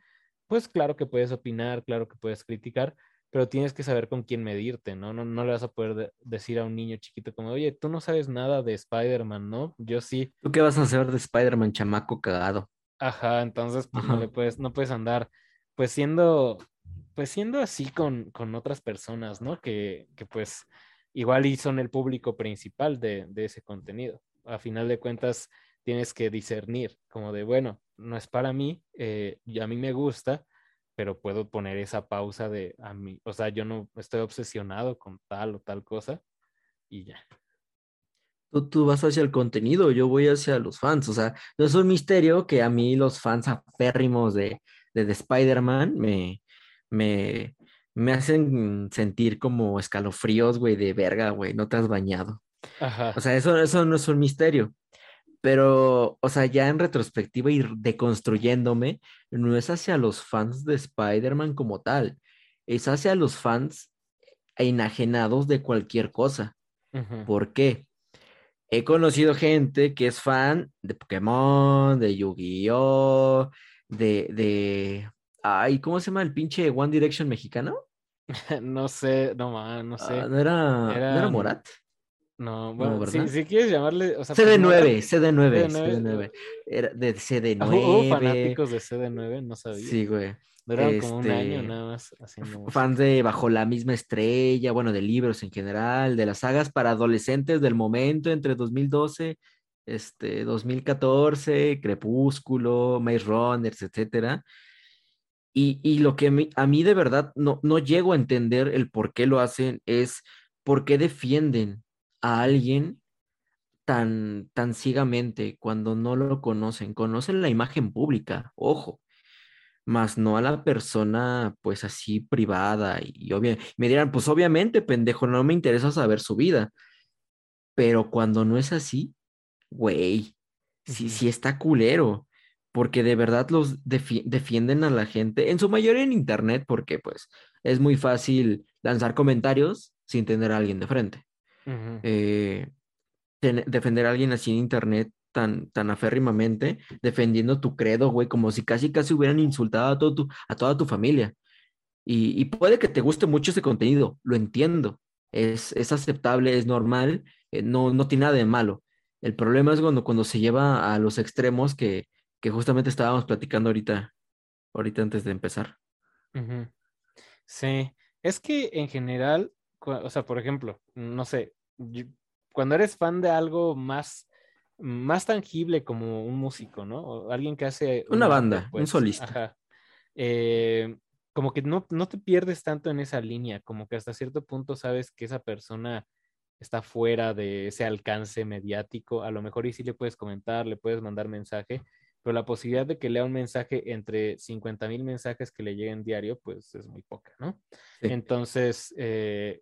pues claro que puedes opinar, claro que puedes criticar, pero tienes que saber con quién medirte, ¿no? No, no le vas a poder decir a un niño chiquito como, oye, tú no sabes nada de Spider-Man, ¿no? Yo sí. ¿Tú qué vas a saber de Spider-Man, chamaco cagado? Ajá, entonces pues no le puedes, no puedes andar, pues siendo, pues siendo así con, con otras personas, ¿no? Que, que pues igual y son el público principal de, de ese contenido. A final de cuentas, tienes que discernir, como de, bueno, no es para mí, eh, y a mí me gusta, pero puedo poner esa pausa de a mí, o sea, yo no estoy obsesionado con tal o tal cosa y ya. Tú, tú vas hacia el contenido, yo voy hacia los fans, o sea, no es un misterio que a mí los fans aférrimos de, de, Spider-Man me, me, me hacen sentir como escalofríos, güey, de verga, güey, no te has bañado. Ajá. O sea, eso, eso no es un misterio. Pero, o sea, ya en retrospectiva y deconstruyéndome, no es hacia los fans de Spider-Man como tal, es hacia los fans enajenados de cualquier cosa. ¿Por qué? He conocido gente que es fan de Pokémon, de Yu-Gi-Oh, de, de... Ay, ¿cómo se llama el pinche One Direction mexicano? no sé, no, no sé. Ah, ¿no, era, era... ¿no era Morat? No, bueno, si, quieres llamarle. O sea, CD9, CD9, CD9, Era de CD9. ¿Hubo fanáticos de CD9? No sabía. Sí, güey. Duraron como un año este, nada más haciendo. Fans de Bajo la misma estrella, bueno, de libros en general, de las sagas para adolescentes del momento entre 2012, este, 2014, Crepúsculo, Maze Runners, etcétera. Y, y lo que a mí de verdad no, no llego a entender el por qué lo hacen es por qué defienden a alguien tan, tan ciegamente cuando no lo conocen. Conocen la imagen pública, ojo, más no a la persona pues así privada y obvio, me dirán, pues obviamente, pendejo, no me interesa saber su vida. Pero cuando no es así, güey, sí, sí está culero, porque de verdad los defienden a la gente, en su mayoría en internet, porque pues es muy fácil lanzar comentarios sin tener a alguien de frente. Eh, defender a alguien así en internet tan, tan aférrimamente, defendiendo tu credo, güey, como si casi casi hubieran insultado a, todo tu, a toda tu familia. Y, puede que te guste mucho ese contenido, lo entiendo, es, es aceptable, es normal, eh, no, no tiene nada de malo. El problema es cuando, cuando se lleva a los extremos que, que justamente estábamos platicando ahorita, ahorita antes de empezar. Sí, es que en general o sea, por ejemplo, no sé, cuando eres fan de algo más, más tangible como un músico, ¿no? O alguien que hace... Una, banda, un pues, solista. Ajá. Eh, como que no, no te pierdes tanto en esa línea, como que hasta cierto punto sabes que esa persona está fuera de ese alcance mediático, a lo mejor y sí le puedes comentar, le puedes mandar mensaje, pero la posibilidad de que lea un mensaje entre 50 mil mensajes que le lleguen diario, pues es muy poca, ¿no? Entonces, eh,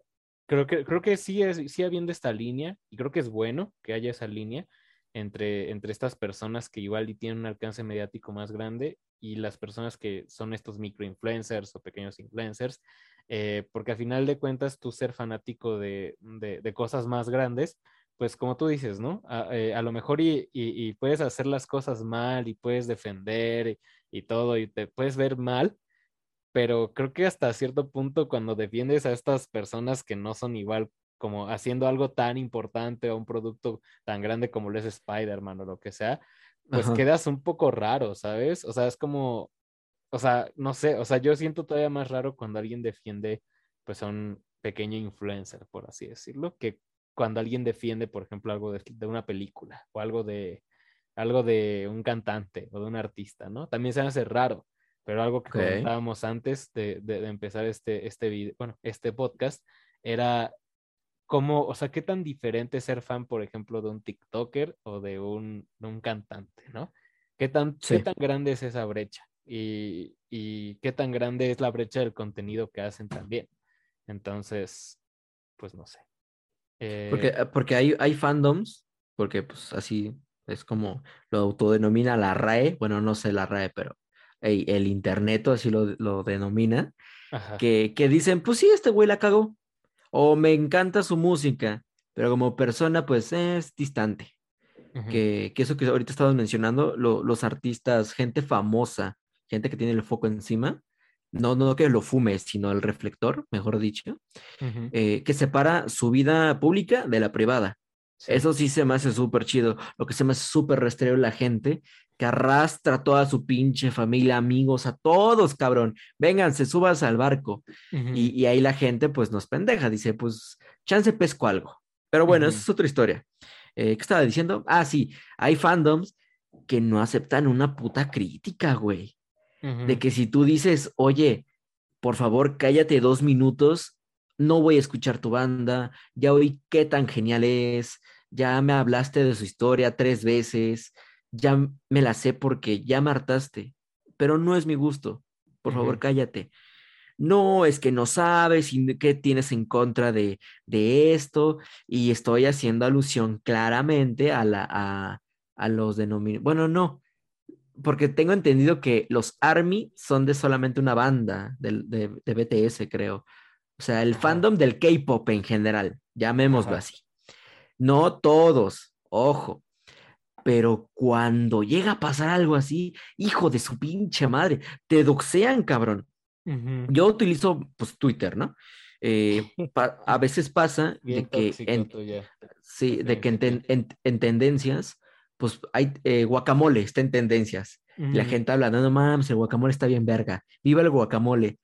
creo que, creo que sí, es, sí habiendo esta línea, y creo que es bueno que haya esa línea entre, entre estas personas que igual y tienen un alcance mediático más grande y las personas que son estos microinfluencers o pequeños influencers, eh, porque al final de cuentas tú ser fanático de, de, cosas más grandes, pues como tú dices, ¿no? A, eh, a lo mejor y, y, puedes hacer las cosas mal y puedes defender y todo y te puedes ver mal, pero creo que hasta cierto punto cuando defiendes a estas personas que no son igual, como haciendo algo tan importante o un producto tan grande como lo es Spider-Man o lo que sea, pues quedas un poco raro, ¿sabes? O sea, es como, o sea, no sé, o sea, yo siento todavía más raro cuando alguien defiende pues a un, pequeño influencer, por así decirlo, que cuando alguien defiende, por ejemplo, algo de, de una película o algo de, algo de un cantante o de un artista, ¿no? También se hace raro, pero algo que comentábamos antes de, de, empezar este, este video, bueno, este podcast, era cómo, o sea, qué tan diferente es ser fan, por ejemplo, de un TikToker o de un, de un cantante, ¿no? ¿Qué tan, ¿Qué tan grande es esa brecha? Y, y qué tan grande es la brecha del contenido que hacen también. Entonces, pues no sé. Porque, eh, porque hay, hay fandoms, porque pues así es como lo autodenomina la RAE, bueno, no sé la RAE, pero el, internet así lo, lo denomina, que, que, dicen, pues sí, este güey la cagó, o me encanta su música, pero como persona, pues es distante. que, que, eso que ahorita estabas mencionando, los artistas, gente famosa, gente que tiene el foco encima, no, no que lo fume, sino el reflector, mejor dicho, eh, que separa su vida pública de la privada. Eso sí se me hace súper chido. Lo que se me hace súper rastreo la gente que arrastra a toda su pinche familia, amigos, a todos, cabrón. Vénganse, subas al barco. y, ahí la gente, pues, nos pendeja. Dice, pues, chance pesco algo. Pero bueno, esa es otra historia. Eh, ¿Qué estaba diciendo? Ah, sí, hay fandoms que no aceptan una puta crítica, güey. De que si tú dices, oye, por favor, cállate dos minutos, no voy a escuchar tu banda, ya oí qué tan genial es, ya me hablaste de su historia tres veces, ya me la sé porque ya me hartaste, pero no es mi gusto, por favor, cállate. No, es que no sabes qué tienes en contra de, de esto, y estoy haciendo alusión claramente a, la, a, a los denominados. Bueno, no, porque tengo entendido que los ARMY son de solamente una banda de, de, BTS, creo. O sea, el fandom del K-pop en general, llamémoslo así. No todos, ojo. Pero cuando llega a pasar algo así, hijo de su pinche madre, te doxean, cabrón. Yo utilizo pues Twitter, ¿no? Eh, a veces pasa de que, en, sí, de que en, tendencias pues hay eh, guacamole, está en tendencias. La gente habla, no, no mames, el guacamole está bien verga, viva el guacamole.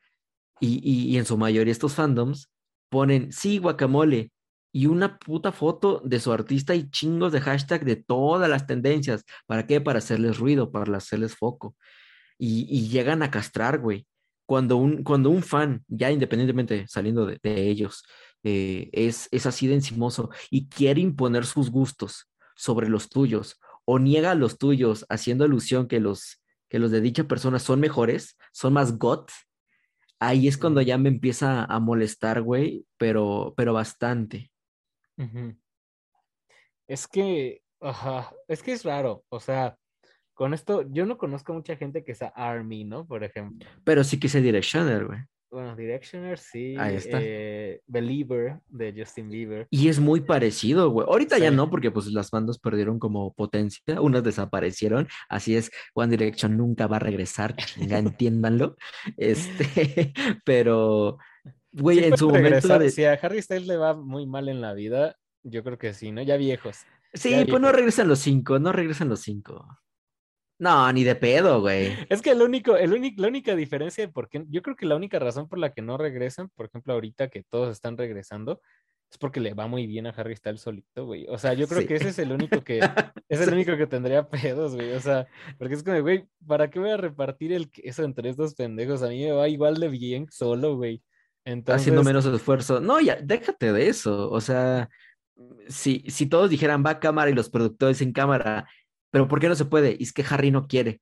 Y, y, en su mayoría estos fandoms ponen, sí, guacamole, y una puta foto de su artista y chingos de hashtag de todas las tendencias. ¿Para qué? Para hacerles ruido, para hacerles foco. Y, y llegan a castrar, güey. Cuando un, cuando un fan, ya independientemente saliendo de, de ellos, eh, es, es así de encimoso y quiere imponer sus gustos sobre los tuyos o niega los tuyos haciendo alusión que los, que los de dicha persona son mejores, son más got, ahí es cuando ya me empieza a molestar, güey, pero, pero bastante. Es que, ajá, es que es raro, o sea, con esto, yo no conozco mucha gente que sea Army, ¿no? Por ejemplo. Pero sí que sea Directioner, güey. Bueno, Directioner, sí. Ahí está. Eh, Believer de Justin Bieber. Y es muy parecido, güey. Ahorita ya no, porque pues las bandas perdieron como potencia, unas desaparecieron. Así es, One Direction nunca va a regresar, ya entiéndanlo. Este, pero, güey, en su momento. Si a Harry Styles le va muy mal en la vida, yo creo que sí, ¿no? Ya viejos. Sí, pues no regresan los cinco, no regresan los cinco. No, ni de pedo, güey. Es que el único, el único, la única diferencia, porque yo creo que la única razón por la que no regresan, por ejemplo, ahorita que todos están regresando, es porque le va muy bien a Harry Styles solito, güey. O sea, yo creo que ese es el único que, es el único que tendría pedos, güey. O sea, porque es como, güey, ¿para qué voy a repartir el eso entre estos pendejos? A mí me va igual de bien solo, güey. Entonces... Haciendo menos esfuerzo. No, ya, déjate de eso. O sea, si, si todos dijeran va a cámara y los productores en cámara pero ¿por qué no se puede? Y es que Harry no quiere.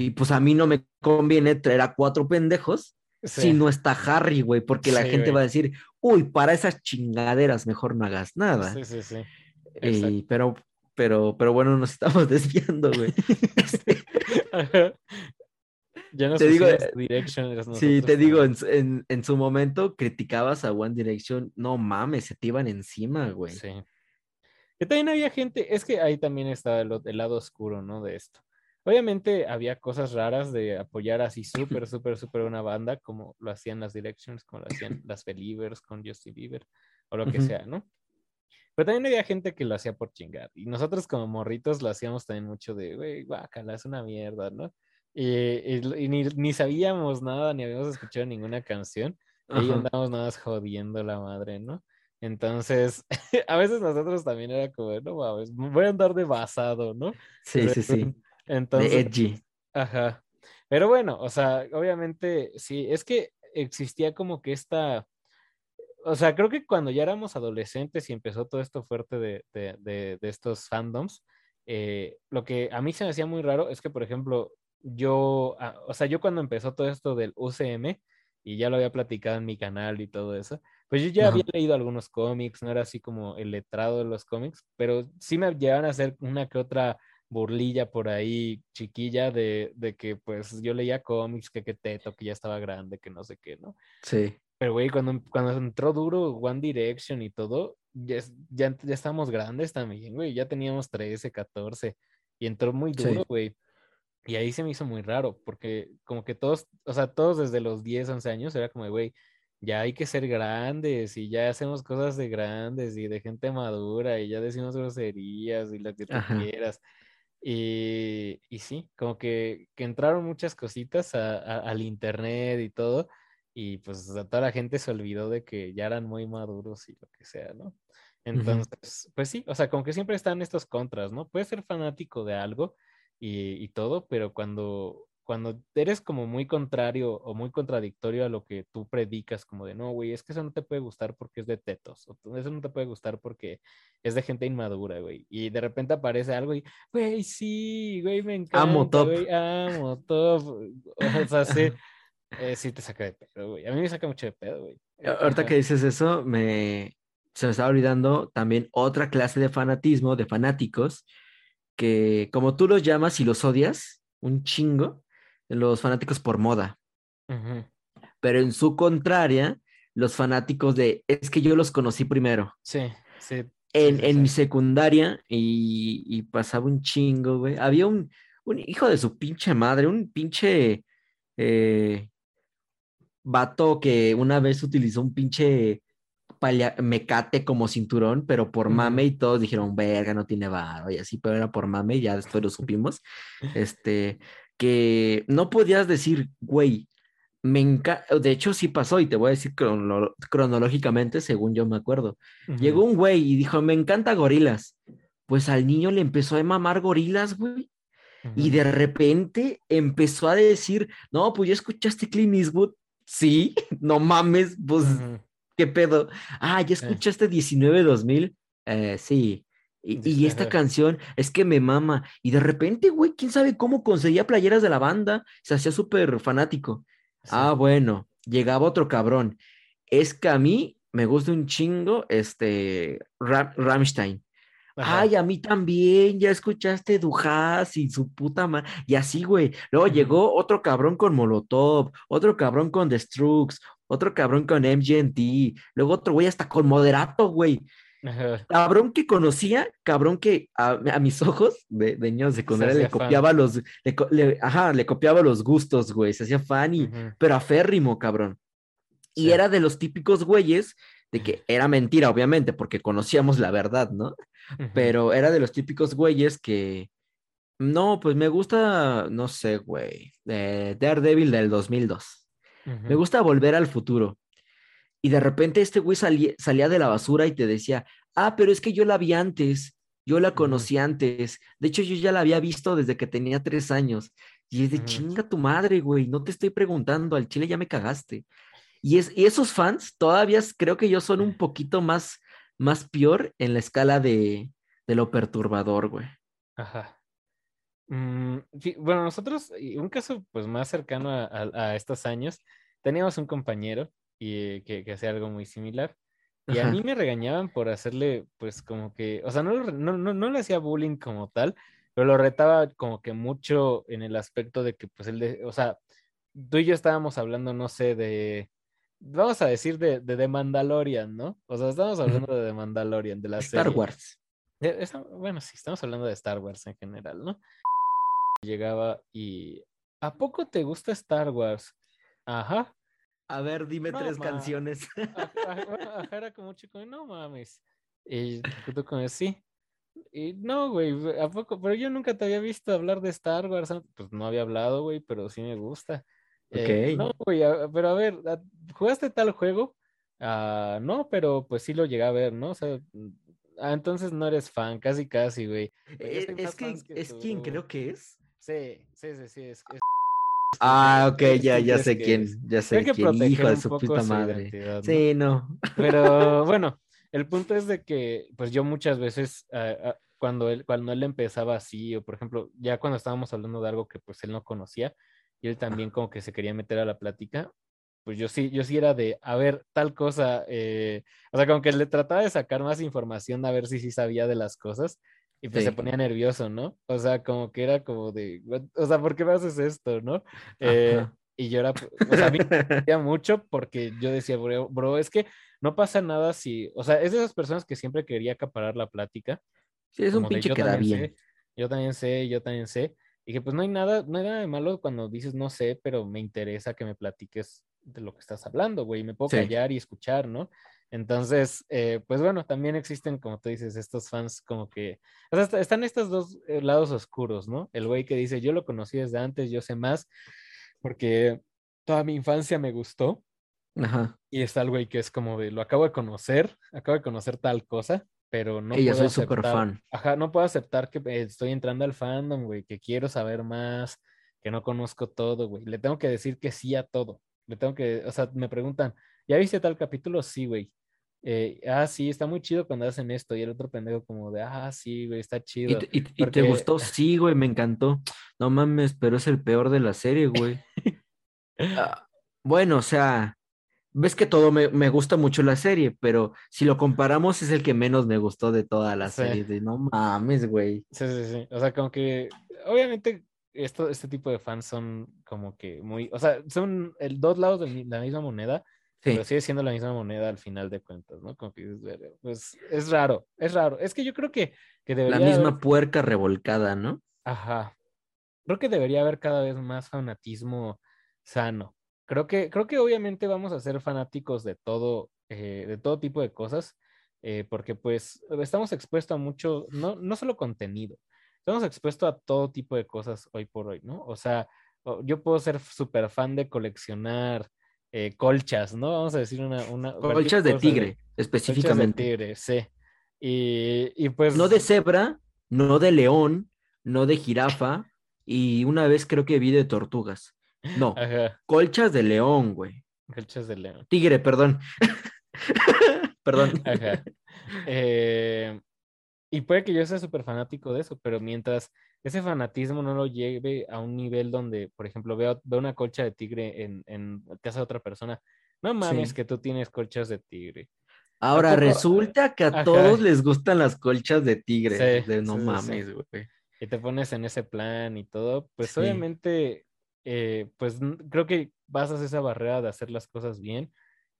Y pues a mí no me conviene traer a cuatro pendejos si no está Harry, güey, porque la gente va a decir, uy, para esas chingaderas mejor no hagas nada. Sí, sí, sí. Pero, pero, pero bueno, nos estamos desviando, güey. ya no te digo, Direction. Sí, te digo, en, en, su momento criticabas a One Direction, no mames, se te iban encima, güey. Sí. Que también había gente, es que ahí también está el, lado oscuro, ¿no? De esto. Obviamente había cosas raras de apoyar así súper, súper, súper una banda, como lo hacían las Directions, como lo hacían las Believers con Justin Bieber, o lo que sea, ¿no? Pero también había gente que lo hacía por chingar. Y nosotros como morritos lo hacíamos también mucho de, güey, guácala, es una mierda, ¿no? Y, ni, ni, sabíamos nada, ni habíamos escuchado ninguna canción. Ahí Ajá. andamos nada más jodiendo la madre, ¿no? Entonces, a veces nosotros también era como, no mames, voy a andar de basado, ¿no? Sí, sí, sí. De Entonces, edgy. ajá. Pero bueno, o sea, obviamente, sí, es que existía como que esta, o sea, creo que cuando ya éramos adolescentes y empezó todo esto fuerte de, de, de, de estos fandoms, eh, lo que a mí se me hacía muy raro es que, por ejemplo, yo, ah, o sea, yo cuando empezó todo esto del UCM, y ya lo había platicado en mi canal y todo eso, pues yo ya Ajá. había leído algunos cómics, no era así como el letrado de los cómics, pero sí me llegaban a hacer una que otra burlilla por ahí chiquilla de, de que pues yo leía cómics, que que teto, que ya estaba grande, que no sé qué, ¿no? Sí. Pero, güey, cuando, cuando entró duro One Direction y todo, ya, ya, ya estábamos grandes también, güey. Ya teníamos 13, 14. Y entró muy duro, Sí. güey. Y ahí se me hizo muy raro, porque como que todos, o sea, todos desde los 10, 11 años era como, güey, ya hay que ser grandes y ya hacemos cosas de grandes y de gente madura y ya decimos groserías y lo que tú Ajá. quieras. Y, y sí, como que, que entraron muchas cositas a- a- al internet y todo, y pues a toda la gente se olvidó de que ya eran muy maduros y lo que sea, ¿no? Entonces, pues sí, o sea, como que siempre están estos contras, ¿no? Puedes ser fanático de algo y, y todo, pero cuando, cuando eres como muy contrario o muy contradictorio a lo que tú predicas, como de, no, güey, es que eso no te puede gustar porque es de tetos, o eso no te puede gustar porque es de gente inmadura, güey, y de repente aparece algo y, güey, sí, güey, me encanta, Amo top. güey, amo top, o sea, sí, eh, sí te saca de pedo, güey, a mí me saca mucho de pedo, güey. Ahorita que dices eso, me se me estaba olvidando también otra clase de fanatismo, de fanáticos, que como tú los llamas y los odias, un chingo, los fanáticos por moda. Pero en su contraria, los fanáticos de, es que yo los conocí primero. Sí, sí, sí, En, sí, en sí. mi secundaria y, y pasaba un chingo, güey. Había un, un hijo de su pinche madre, un pinche eh, vato que una vez utilizó un pinche palia- mecate como cinturón, pero por mame y todos dijeron, verga, no tiene varo y así, pero era por mame y ya después lo supimos. Este, que no podías decir, güey, me encanta, de hecho sí pasó y te voy a decir crono- cronológicamente según yo me acuerdo. Llegó un güey y dijo, me encanta gorilas. Pues al niño le empezó a mamar gorilas, güey. Y de repente empezó a decir, no, pues ya escuchaste Clint Eastwood. Sí, no mames, pues. ¿Qué pedo? Ah, ya Sí. escuchaste 19-2000. Eh, sí. Y, esta canción es que me mama. Y de repente, güey, quién sabe cómo conseguía playeras de la banda. Se hacía súper fanático. Sí. Ah, bueno, llegaba otro cabrón. Es que a mí me gusta un chingo este Ra- Rammstein. Ajá. Ay, a mí también, ya escuchaste Dujas y su puta madre. Y así, güey. Luego llegó otro cabrón con Molotov, otro cabrón con The otro cabrón con MGMT, luego otro güey hasta con Moderato, güey. Ajá. Cabrón que conocía, cabrón que a, a mis ojos de, de niño de secundaria le fan. copiaba los, le, ajá, le copiaba los gustos, güey. Se hacía fan y, Ujú. pero aférrimo, cabrón. Y Sí. era de los típicos güeyes de que era mentira, obviamente, porque conocíamos la verdad, ¿no? Pero era de los típicos güeyes que, no, pues me gusta, no sé, güey, eh, Daredevil del 2002. Me gusta volver al futuro. Y de repente este güey salía, salía de la basura y te decía, ah, pero es que yo la vi antes, yo la conocí antes. De hecho, yo ya la había visto desde que tenía tres años. Y es de chinga tu madre, güey, no te estoy preguntando, al chile ya me cagaste. Y, es, y esos fans todavía creo que yo son un poquito más, más peor en la escala de, de lo perturbador, güey. Ajá. Mm, bueno, nosotros, un caso pues más cercano a, a- a estos años, teníamos un compañero y, que, que hacía algo muy similar. Y a mí Ajá. me regañaban por hacerle, pues como que, o sea, no, no, no, no le hacía bullying como tal, pero lo retaba como que mucho en el aspecto de que, pues él, de, o sea, tú y yo estábamos hablando, no sé, de, vamos a decir de, de The Mandalorian, ¿no? O sea, estábamos hablando de The Mandalorian, de la Star serie. Wars. Eh, esa- bueno, sí, estamos hablando de Star Wars en general, ¿no? Llegaba y, ¿a poco te gusta Star Wars? Ajá. A ver, dime No, tres ma. canciones. Ajá, era como un chico, no mames. Y tú como, sí. Y no, güey, ¿a poco? Pero yo nunca te había visto hablar de Star Wars. antes". Pues no había hablado, güey, pero sí me gusta. Eh, no, güey, pero a ver, ¿jugaste tal juego? Ah, no, pero pues sí lo llegué a ver, ¿no? O sea, ah, entonces no eres fan, casi, casi, güey. Eh, es que, es quien creo que es. Sí, sí, sí, sí, es, Ah, ok, ya, ya sé quién, ya sé quién, hijo de su puta madre. Sí, no. Pero bueno, el punto es de que, pues yo muchas veces, ah, cuando, él, cuando él empezaba así, o por ejemplo, ya cuando estábamos hablando de algo que pues él no conocía, y él también como que se quería meter a la plática, pues yo sí, yo sí era de, a ver, tal cosa, eh, o sea, como que le trataba de sacar más información a ver si sí sabía de las cosas y pues se ponía nervioso, ¿no? O sea, como que era como de, o sea, ¿por qué me haces esto, no? Eh, y yo era, o sea, a mí me mucho porque yo decía, bro, bro, es que no pasa nada si, o sea, es de esas personas que siempre quería acaparar la plática. Sí, es un pinche que da bien. yo también sé, yo también sé. Y que pues no hay nada, no hay nada de malo cuando dices no sé, pero me interesa que me platiques de lo que estás hablando, güey, me puedo callar y escuchar, ¿no? Entonces, eh, pues bueno, también existen, como tú dices, estos fans como que, o sea, están estos dos eh, lados oscuros, ¿no? El güey que dice, yo lo conocí desde antes, yo sé más, porque toda mi infancia me gustó. Ajá. Y está el güey que es como de, lo acabo de conocer, acabo de conocer tal cosa, pero no Ella puedo soy súper fan. Ajá, no puedo aceptar que eh, estoy entrando al fandom, güey, que quiero saber más, que no conozco todo, güey. Le tengo que decir que sí a todo le tengo que, o sea, me preguntan, ¿ya viste tal capítulo? Sí, güey. Eh, ah, sí, está muy chido cuando hacen esto. Y el otro pendejo como de, ah, sí, güey, está chido. ¿Y, te gustó? Sí, güey, me encantó. No mames, pero es el peor de la serie, güey. Ah, bueno, o sea, ves que todo me, gusta mucho la serie, pero si lo comparamos es el que menos me gustó de toda la serie. De, no mames, güey. Sí, sí, sí. O sea, como que, obviamente, esto, este tipo de fans son como que muy, o sea, son el dos lados de la misma moneda, pero sigue siendo la misma moneda al final de cuentas, ¿no? Como que pues es raro, es raro. Es que yo creo que, que debería La misma puerca revolcada, ¿no? Ajá. Creo que debería haber cada vez más fanatismo sano. Creo que, creo que obviamente vamos a ser fanáticos de todo, eh, de todo tipo de cosas, eh, porque pues estamos expuestos a mucho, no, no solo contenido, estamos expuestos a todo tipo de cosas hoy por hoy, ¿no? O sea, yo puedo ser súper fan de coleccionar eh, colchas, ¿no? Vamos a decir una... una colchas de tigre, específicamente. de tigre, sí. Y, pues... No de cebra, no de león, no de jirafa, y una vez creo que vi de tortugas. No, colchas de león, güey. Colchas de león. Tigre, perdón. perdón. Ajá. Eh, y puede que yo sea súper fanático de eso, pero mientras ese fanatismo no lo lleve a un nivel donde, por ejemplo, veo, veo una colcha de tigre en, en casa de otra persona, no mames que tú tienes colchas de tigre. Ahora, resulta que a todos les gustan las colchas de tigre. de, no mames, güey. Y te pones en ese plan y todo, pues obviamente, eh, pues creo que pasas esa barrera de hacer las cosas bien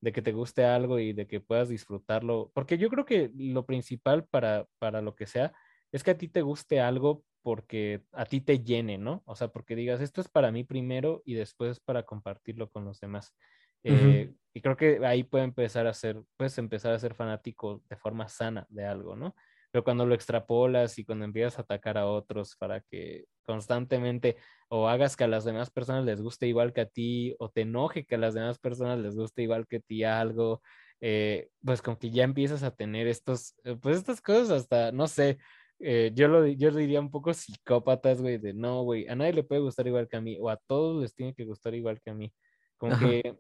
de que te guste algo y de que puedas disfrutarlo, porque yo creo que lo principal para, para lo que sea es que a ti te guste algo porque a ti te llene, ¿no? O sea, porque digas, esto es para mí primero y después para compartirlo con los demás. Eh, y creo que ahí puede empezar a ser, puedes empezar a ser fanático de forma sana de algo, ¿no? Pero cuando lo extrapolas y cuando empiezas a atacar a otros para que constantemente o hagas que a las demás personas les guste igual que a ti o te enoje que a las demás personas les guste igual que a ti algo, eh, pues como que ya empiezas a tener estos, eh, pues estas cosas hasta, no sé, eh, yo, lo, yo diría un poco psicópatas, güey, de no, güey, a nadie le puede gustar igual que a mí o a todos les tiene que gustar igual que a mí. Como que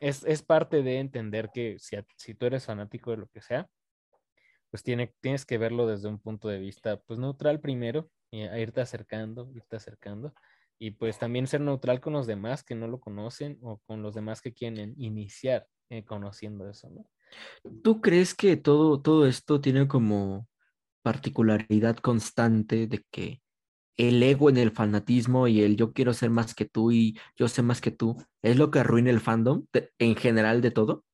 es, es, parte de entender que si, si tú eres fanático de lo que sea, pues tiene, tienes que verlo desde un punto de vista, pues neutral primero, y a irte acercando, irte acercando, y pues también ser neutral con los demás que no lo conocen o con los demás que quieren iniciar eh, conociendo eso, ¿no? ¿Tú crees que todo, todo esto tiene como particularidad constante de que el ego en el fanatismo y el yo quiero ser más que tú y yo sé más que tú es lo que arruina el fandom en general de todo?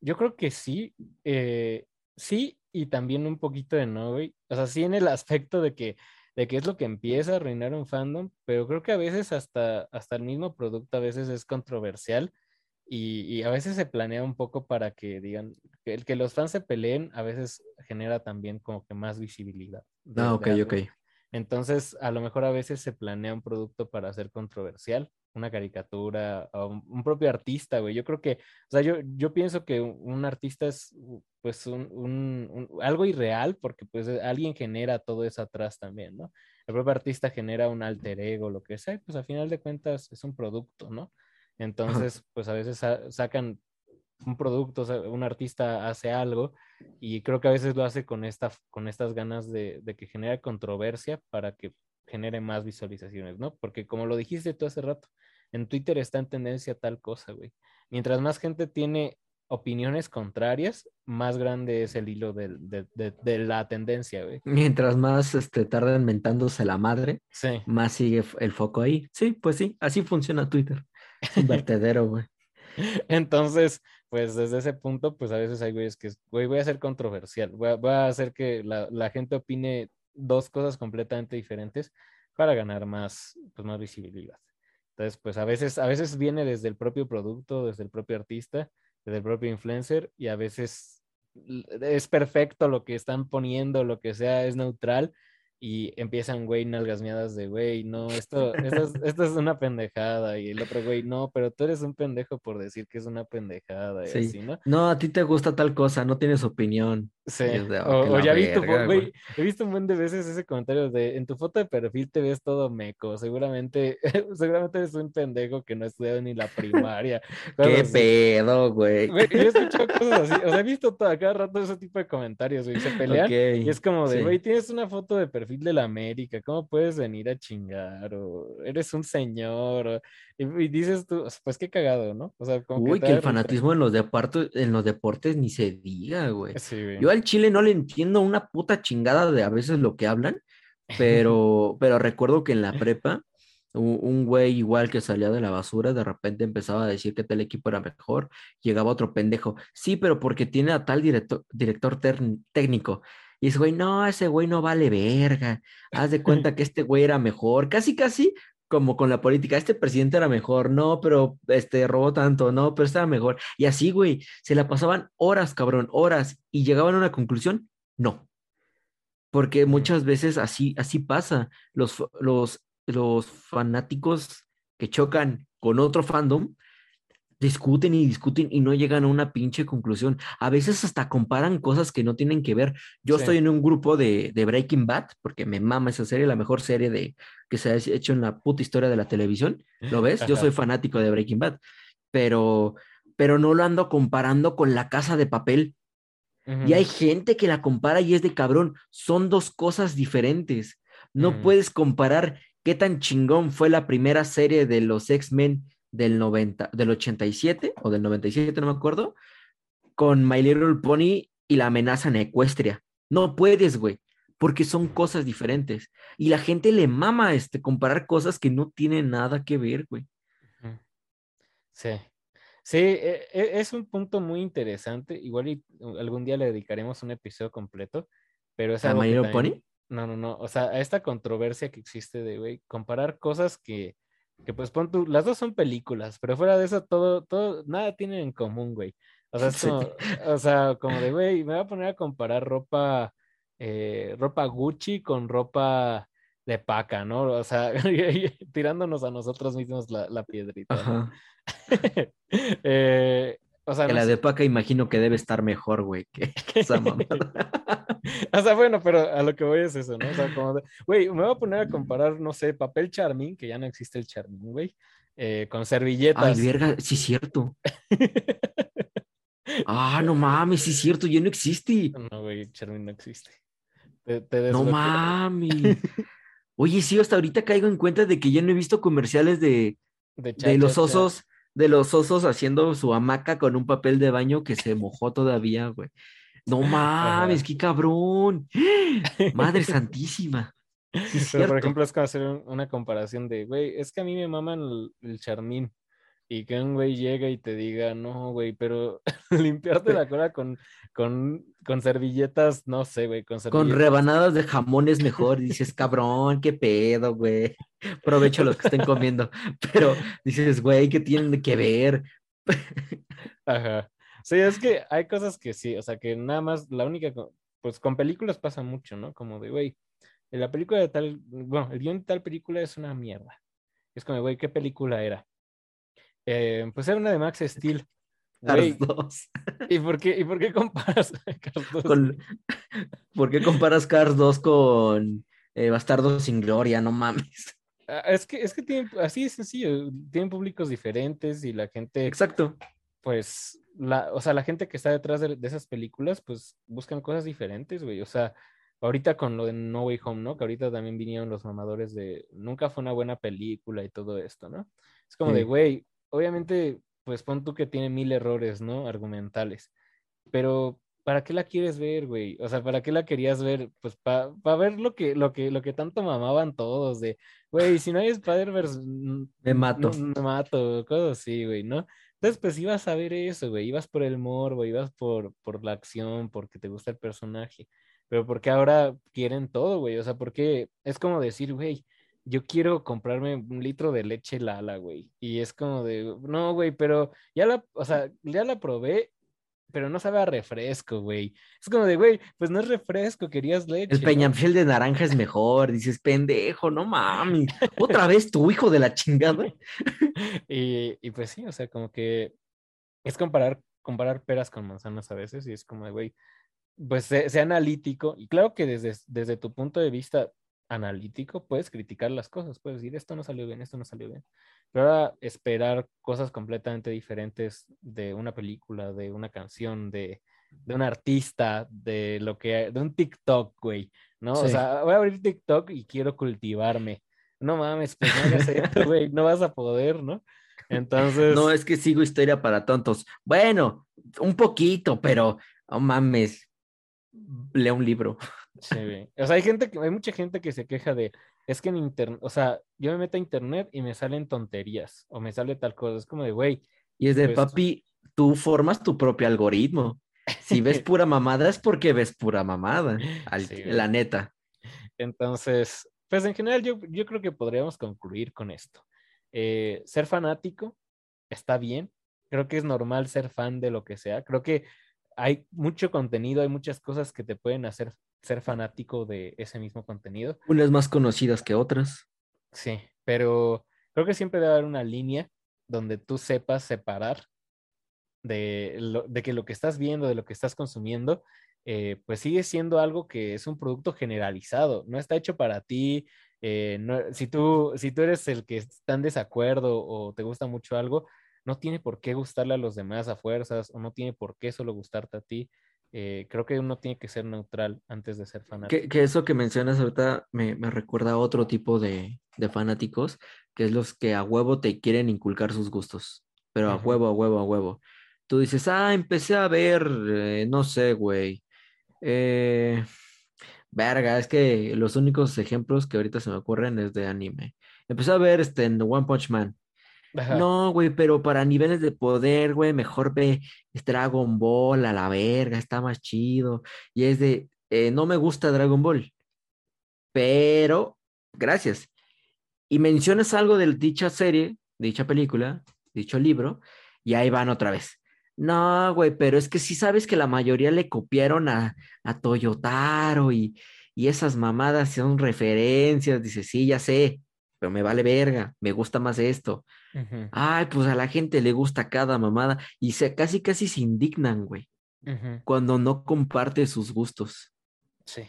Yo creo que sí. Eh, sí y también un poquito de no, güey. O sea, sí en el aspecto de que, de que es lo que empieza a arruinar un fandom, pero creo que a veces hasta, hasta el mismo producto a veces es controversial y, a veces se planea un poco para que digan, que el que los fans se peleen a veces genera también como que más visibilidad. Ah, ok, ok. Entonces, a lo mejor a veces se planea un producto para ser controversial una caricatura, o un, propio artista, güey. Yo creo que, o sea, yo, yo pienso que un, artista es pues un, algo irreal porque pues alguien genera todo eso atrás también, ¿no? El propio artista genera un alter ego, lo que sea, pues a final de cuentas es un producto, ¿no? Entonces, pues a veces sacan un producto, un artista hace algo y creo que a veces lo hace con, esta, con estas ganas de, de que genere controversia para que genere más visualizaciones, ¿no? Porque como lo dijiste tú hace rato, en Twitter está en tendencia tal cosa, güey. Mientras más gente tiene opiniones contrarias, más grande es el hilo de, de, la tendencia, güey. Mientras más este, tardan mentándose la madre, sí. más sigue el foco ahí. Sí, pues sí, así funciona Twitter. Es un vertedero, güey. Entonces, pues desde ese punto, pues a veces hay güeyes que, güey, voy a ser controversial, voy a, hacer que la, la, gente opine dos cosas completamente diferentes para ganar más, pues, más visibilidad. Entonces, pues a veces, a veces viene desde el propio producto, desde el propio artista, desde el propio influencer, y a veces es perfecto lo que están poniendo, lo que sea, es neutral, y empiezan, güey, nalgas miadas de, güey, no, esto, esto, es, esto es una pendejada. Y el otro, güey, no, pero tú eres un pendejo por decir que es una pendejada. Y así, ¿no? No, a ti te gusta tal cosa, no tienes opinión. Sí. Oh, o, ya vi tu, güey, he visto un buen de veces ese comentario de, en tu foto de perfil te ves todo meco. Seguramente, seguramente eres un pendejo que no ha estudiado ni la primaria. Qué pedo, güey. Yo he escuchado cosas así. O sea, he visto todo, cada rato ese tipo de comentarios, güey. Se pelean. Y es como de, güey, tienes una foto de perfil de la América, ¿cómo puedes venir a chingar? O eres un señor, y, dices tú, pues qué cagado, ¿no? O sea, como Uy, que, el fanatismo en los, deportes, en los deportes ni se diga, güey. Sí, Yo al Chile no le entiendo una puta chingada de a veces lo que hablan, pero, pero recuerdo que en la prepa un güey igual que salía de la basura, de repente empezaba a decir que tal equipo era mejor, llegaba otro pendejo, sí, pero porque tiene a tal director, director técnico, y ese güey, no, ese güey no vale verga. Haz de cuenta que este güey era mejor. Casi, casi como con la política. Este presidente era mejor. No, pero este robó tanto. No, pero estaba mejor. Y así, güey, se la pasaban horas, cabrón, horas. Y llegaban a una conclusión. No. Porque muchas veces así, así pasa. Los, los, los fanáticos que chocan con otro fandom discuten y discuten y no llegan a una pinche conclusión. A veces hasta comparan cosas que no tienen que ver. Yo estoy en un grupo de, Breaking Bad, porque me mama esa serie, la mejor serie de, que se ha hecho en la puta historia de la televisión. ¿Lo ves? Yo soy fanático de Breaking Bad, pero, pero no lo ando comparando con la casa de papel. Y hay gente que la compara y es de cabrón. Son dos cosas diferentes. No puedes comparar qué tan chingón fue la primera serie de los X-Men del 90, del 87 o del 97, no me acuerdo, con My Little Pony y la amenaza en Ecuestria. No puedes, güey, porque son cosas diferentes. Y la gente le mama este, comparar cosas que no tienen nada que ver, güey. Sí. Sí, e, e, es un punto muy interesante. Igual algún día le dedicaremos un episodio completo, pero es ¿A My Little Pony? No, no, no. O sea, a esta controversia que existe de, güey, comparar cosas que, que pues pon tú, las dos son películas, pero fuera de eso todo, todo, nada tienen en común, güey. O sea, es como, o sea, como de, güey, me voy a poner a comparar ropa, eh, ropa Gucci con ropa de paca, ¿no? O sea, tirándonos a nosotros mismos la, la piedrita. eh, o sea, que la de Paca imagino que debe estar mejor, güey, que esa mamada. o sea, bueno, pero a lo que voy es eso, ¿no? O sea, como de, güey, me voy a poner a comparar, no sé, papel charmín, que ya no existe el charmín, güey, eh, con servilletas. Ay, verga, sí es cierto. ah, no mames, sí es cierto, ya no existe. No, güey, charmín no existe. no mames. Oye, sí, hasta ahorita caigo en cuenta de que ya no he visto comerciales de, de, los osos de los osos haciendo su hamaca con un papel de baño que se mojó todavía, güey. No mames, qué cabrón. Madre santísima. por ejemplo, es como hacer una comparación de, güey, es que a mí me maman el charmín y que un güey llega y te diga, no, güey, pero limpiarte la cola con, con, con servilletas, no sé, güey, con Con rebanadas de jamón es mejor, dices, cabrón, qué pedo, güey. Provecho los que estén comiendo, pero dices, güey, ¿qué tienen que ver? Ajá. Sí, es que hay cosas que sí, o sea, que nada más, la única, pues con películas pasa mucho, ¿no? Como de, güey, la película de tal, bueno, el guion de tal película es una mierda Es como, güey, ¿qué película era? Eh, pues era una de Max Steel. Cars 2. ¿Y por qué, y por qué comparas Cars 2? Con... ¿Por qué comparas Cars 2 con eh, Bastardo sin Gloria? No mames. Ah, Es que, es que tienen, así es sencillo, tienen públicos diferentes y la gente, Exacto. pues, la, o sea, la gente que está detrás de, de esas películas, pues, buscan cosas diferentes, güey. O sea, ahorita con lo de No Way Home, ¿no? Que ahorita también vinieron los mamadores de, nunca fue una buena película y todo esto, ¿no? Es como de, Sí. güey, obviamente, pues pon tú que tiene mil errores, ¿no? Argumentales, pero ¿para qué la quieres ver, güey? O sea, ¿para qué la querías ver? Pues para ver lo que, lo que, lo que tanto mamaban todos de, güey, si no hay Spider-Verse, Me mato. me mato, cosas así, güey, ¿no? Entonces, pues ibas a ver eso, güey, ibas por el morbo, ibas por, por la acción, porque te gusta el personaje, pero porque ahora quieren todo, güey, o sea, porque es como decir, güey, yo quiero comprarme un litro de leche Lala, güey, y es como de, no, güey, pero ya la, o sea, ya la probé, pero no sabe a refresco, güey. Es como de, güey, pues no es refresco, querías leche. El ¿no? Peñafiel de naranja es mejor. Dices, pendejo, no mames. Otra vez tu hijo de la chingada. Y, y pues sí, o sea, como que es comparar, comparar peras con manzanas a veces y es como de, güey, pues sé analítico y claro que desde, desde tu punto de vista analítico puedes criticar las cosas, puedes decir esto no salió bien, esto no salió bien, pero ahora esperar cosas completamente diferentes de una película, de una canción, de, de un artista, de lo que, de un TikTok, güey, ¿no? O sea, voy a abrir TikTok y quiero cultivarme. No mames, pues no hagas esto, güey, no vas a poder, ¿no? Entonces, No, es que sigo historia para tontos. Bueno, un poquito, pero no mames. Lea un libro. Sí. O sea, hay gente que, hay mucha gente que se queja de, es que en internet, o sea, yo me meto a internet y me salen tonterías, o me sale tal cosa, es como de, güey, Y es de, Pues- papi, tú formas tu propio algoritmo. Si ves pura mamada es porque ves pura mamada. al- Sí, güey. la neta. Entonces, pues en general yo, yo creo que podríamos concluir con esto. Eh, ser fanático está bien, creo que es normal ser fan de lo que sea, creo que hay mucho contenido, hay muchas cosas que te pueden hacer ser fanático de ese mismo contenido, Unas más conocidas que otras. sí, pero creo que siempre debe haber una línea donde tú sepas separar de, lo- de que lo que estás viendo, de lo que estás consumiendo, eh, pues sigue siendo algo que es un producto generalizado, no está hecho para ti. eh, no- si tú, si tú eres el que está en desacuerdo o te gusta mucho algo, no tiene por qué gustarle a los demás a fuerzas o no tiene por qué solo gustarte a ti. Eh, creo que uno tiene que ser neutral antes de ser fanático. Que, que eso que mencionas ahorita me, me recuerda a otro tipo de, de fanáticos, que es los que a huevo te quieren inculcar sus gustos, pero a huevo, a huevo, a huevo. Tú dices, ah, empecé a ver, eh, no sé, güey. Eh, verga, es que los únicos ejemplos que ahorita se me ocurren es de anime. Empecé a ver este en One Punch Man. No, güey, pero para niveles de poder, güey, mejor ve Dragon Ball a la verga, está más chido. Y es de, eh, no me gusta Dragon Ball, pero gracias. Y mencionas algo de dicha serie, dicha película, dicho libro, y ahí van otra vez. No, güey, pero es que sí sabes que la mayoría le copiaron a, a Toyotaro y, y esas mamadas son referencias. Dice, sí, ya sé, pero me vale verga, me gusta más esto. Ay, pues a la gente le gusta cada mamada y se casi casi se indignan, güey, cuando no comparte sus gustos. Sí.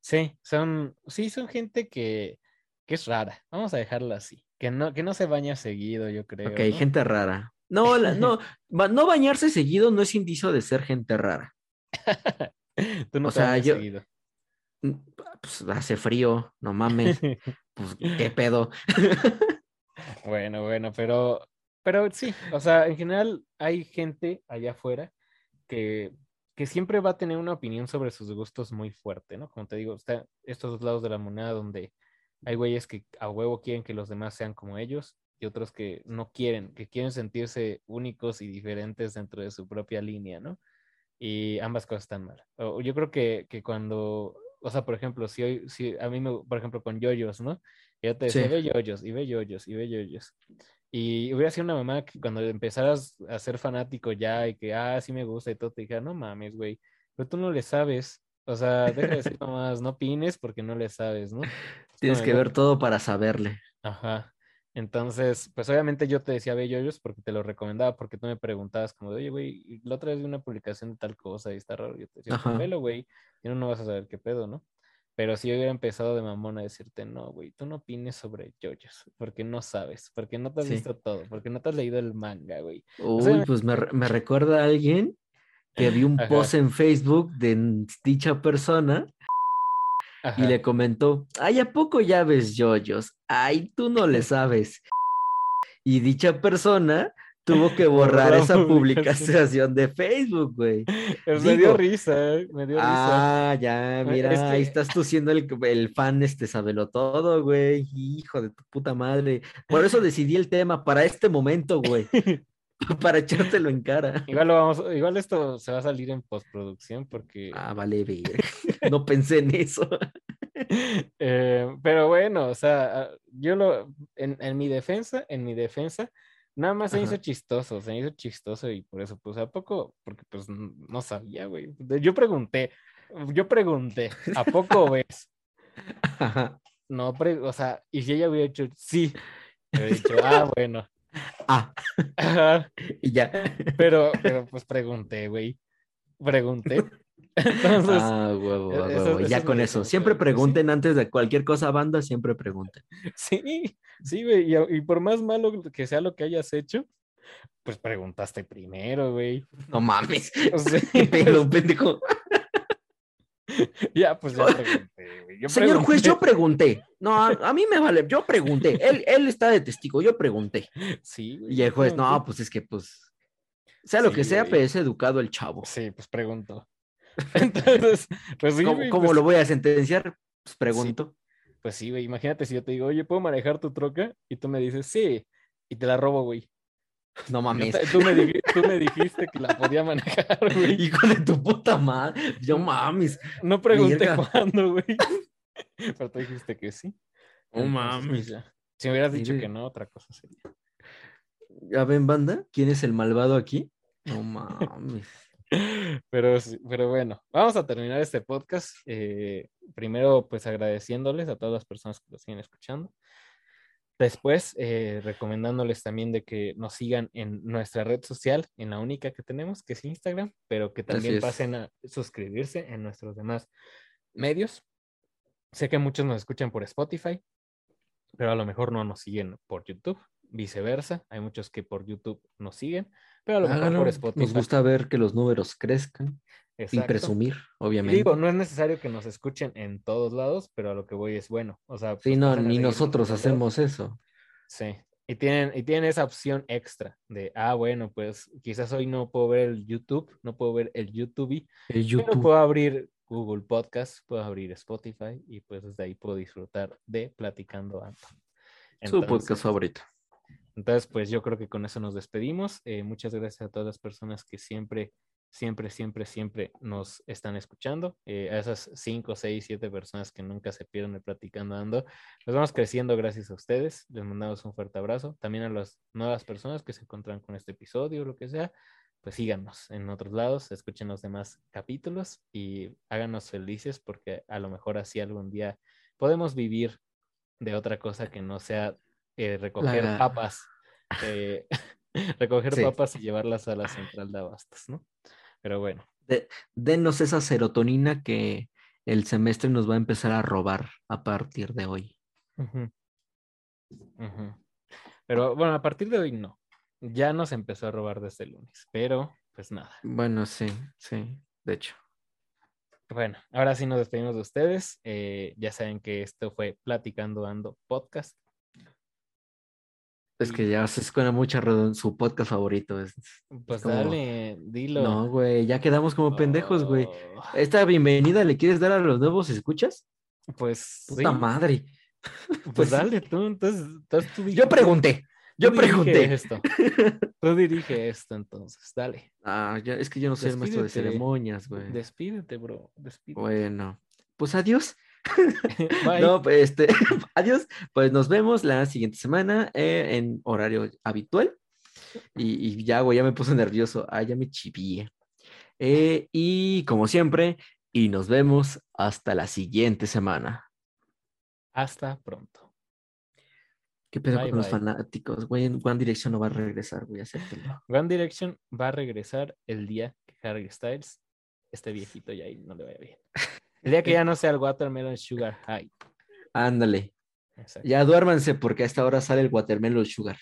Sí, son, sí, son gente que, que es rara. Vamos a dejarla así. Que no, que no se baña seguido, yo creo. Ok, ¿no? gente rara. No, la- no, no bañarse seguido no es indicio de ser gente rara. Tú no o te sea, bañas yo- seguido. Pues hace frío, no mames, pues qué pedo. Bueno, bueno, pero, pero sí, o sea, en general hay gente allá afuera que, que siempre va a tener una opinión sobre sus gustos muy fuerte, ¿no? Como te digo, está estos dos lados de la moneda donde hay güeyes que a huevo quieren que los demás sean como ellos y otros que no quieren, que quieren sentirse únicos y diferentes dentro de su propia línea, ¿no? Y ambas cosas están mal. Yo creo que, que cuando, o sea, por ejemplo, si hoy, si a mí me, por ejemplo, con yoyos, ¿no? Yo te decía, Sí. ve yoyos, y ve yoyos, y ve yoyos. Y hubiera sido una mamá que cuando empezaras a ser fanático ya y que, ah, sí me gusta y todo, te dijera, no mames, güey, pero tú no le sabes. O sea, deja de decir mamás, no opines porque no le sabes, ¿no? Es Tienes que ver todo para saberle. Ajá. Entonces, pues obviamente yo te decía yoyos porque te lo recomendaba, porque tú me preguntabas como de, oye, güey, la otra vez vi una publicación de tal cosa y está raro. Yo te decía, Ajá. velo, güey, y no, no vas a saber qué pedo, ¿no? Pero si yo hubiera empezado de mamón a decirte, no, güey, tú no opines sobre yoyos, porque no sabes, porque no te has Sí. visto todo, porque no te has leído el manga, güey. Uy, pues me, me recuerda a alguien que vi un Ajá. post en Facebook de dicha persona y Ajá. le comentó, ay, ¿a poco ya ves yoyos? Ay, tú no le sabes. Y dicha persona tuvo que borrar esa publicación. de Facebook, güey. Pues me dio risa, eh, me dio risa. Ah, ya, Eh, mira, es ahí estás tú siendo el, el fan, este, sabelo todo, güey. Hijo de tu puta madre. Por eso decidí el tema para este momento, güey. para echártelo en cara. Igual lo vamos, igual esto se va a salir en postproducción porque Ah, vale, ver. No pensé en eso. Eh, pero bueno, o sea, ah, yo lo, en, en mi defensa, en mi defensa, nada más se hizo chistoso, se hizo chistoso y por eso, pues, ¿a poco? Porque, pues, no sabía, güey. Yo pregunté, yo pregunté, ¿a poco ves? Ajá. No, pre- o sea, y si ella hubiera dicho, sí, hubiera dicho, ah, bueno. Ah, Ajá, y ya. pero, pero, pues, pregunté, güey, pregunté. Entonces, Ah, huevo, e- a eso- huevo. eso Ya es con eso. Siempre sí. pregunten antes de cualquier cosa, banda, siempre pregunten. Sí, sí, güey, y, por más malo que sea lo que hayas hecho, pues preguntaste primero, güey. No mames. O sea, Qué pedo, pendejo. ya, pues ya pregunté, güey. Yo Señor juez, yo pregunté. No, a, a mí me vale, yo pregunté. Él, él está de testigo, yo pregunté. Sí, güey. Y el juez, no, pues es que, pues, sea lo Sí, que sea, pero es educado el chavo. Sí, pues preguntó. Entonces, pues sí, ¿Cómo, güey, cómo pues, lo voy a sentenciar? Pues pregunto. pues sí, güey. Imagínate si yo te digo, oye, ¿puedo manejar tu troca? Y tú me dices, sí, y te la robo, güey. No mames. te- Tú me, dij- tú me dijiste que la podía manejar, güey. Hijo de tu puta madre. Yo mames. No pregunté cuándo, güey. Pero tú dijiste que sí. No Entonces, mames. ya. Si me hubieras dicho Mire. que no, otra cosa sería. ¿Ya ven, banda? ¿Quién es el malvado aquí? No mames. Pero, pero bueno, vamos a terminar este podcast. eh, primero, pues agradeciéndoles a todas las personas que lo siguen escuchando. Después, eh, recomendándoles también de que nos sigan en nuestra red social, en la única que tenemos, que es Instagram, pero que también pasen a suscribirse en nuestros demás medios. Sé que muchos nos escuchan por Spotify, pero a lo mejor no nos siguen por YouTube. Viceversa, hay muchos que por YouTube nos siguen, pero a lo mejor por Spotify. Nos gusta ver que los números crezcan y Exacto. presumir, Y obviamente. digo, no es necesario que nos escuchen en todos lados, pero a lo que voy es bueno. O sea, sí, pues, no, ni nosotros hacemos eso. Sí. Y tienen, y tienen esa opción extra de, ah, bueno, pues quizás hoy no puedo ver el YouTube, no puedo ver el YouTube, El pero YouTube. puedo abrir Google Podcast, puedo abrir Spotify y pues desde ahí puedo disfrutar de Platicando Ando. Su podcast favorito. Entonces, pues yo creo que con eso nos despedimos. Eh, muchas gracias a todas las personas que siempre, siempre, siempre, siempre nos están escuchando. Eh, a esas 5, 6, 7 personas que nunca se pierden de Platicando Ando. Nos vamos creciendo gracias a ustedes. Les mandamos un fuerte abrazo. También a las nuevas personas que se encuentran con este episodio lo que sea. Pues síganos en otros lados, escuchen los demás capítulos y háganos felices porque a lo mejor así algún día podemos vivir de otra cosa que no sea eh, recoger La- papas, eh, recoger Sí. papas y llevarlas a la central de abastos, ¿no? Pero bueno, De- denos esa serotonina que el semestre nos va a empezar a robar a partir de hoy. pero bueno, a partir de hoy no, ya nos empezó a robar desde el lunes, pero pues nada. Bueno, sí, sí, de hecho. Bueno, ahora sí nos despedimos de ustedes. eh, ya saben que esto fue Platicando Ando Podcast. Es que ya se escucha mucha redon- su podcast favorito. es- Pues como- dale, dilo. No, güey, ya quedamos como pendejos, güey. Oh, Esta bienvenida le quieres dar a los nuevos escuchas? Pues Puta sí, madre. pues, pues dale tú, entonces, entonces tú Yo pregunté, yo tú dirige pregunté. esto. Tú dirige esto entonces, dale. Ah, ya, es que yo no soy el maestro de Despídete. ceremonias, güey. Despídete, bro. Despídete. Bueno, pues adiós. Bye. No, pues este, adiós. Pues nos vemos la siguiente semana eh, en horario habitual. Y, y ya, güey, ya me puse nervioso. Ah, ya me chivié. Eh, y como siempre, y nos vemos hasta la siguiente semana. Hasta pronto. ¿Qué pedo Bye, con los fanáticos? Güey, en One Direction no va a regresar, güey, acéptenlo. One Direction va a regresar el día que Harry Styles esté viejito y ahí no le vaya bien. El día que ya no sea el Watermelon Sugar High. Ándale. Exacto. Ya duérmanse porque a esta hora sale el Watermelon Sugar.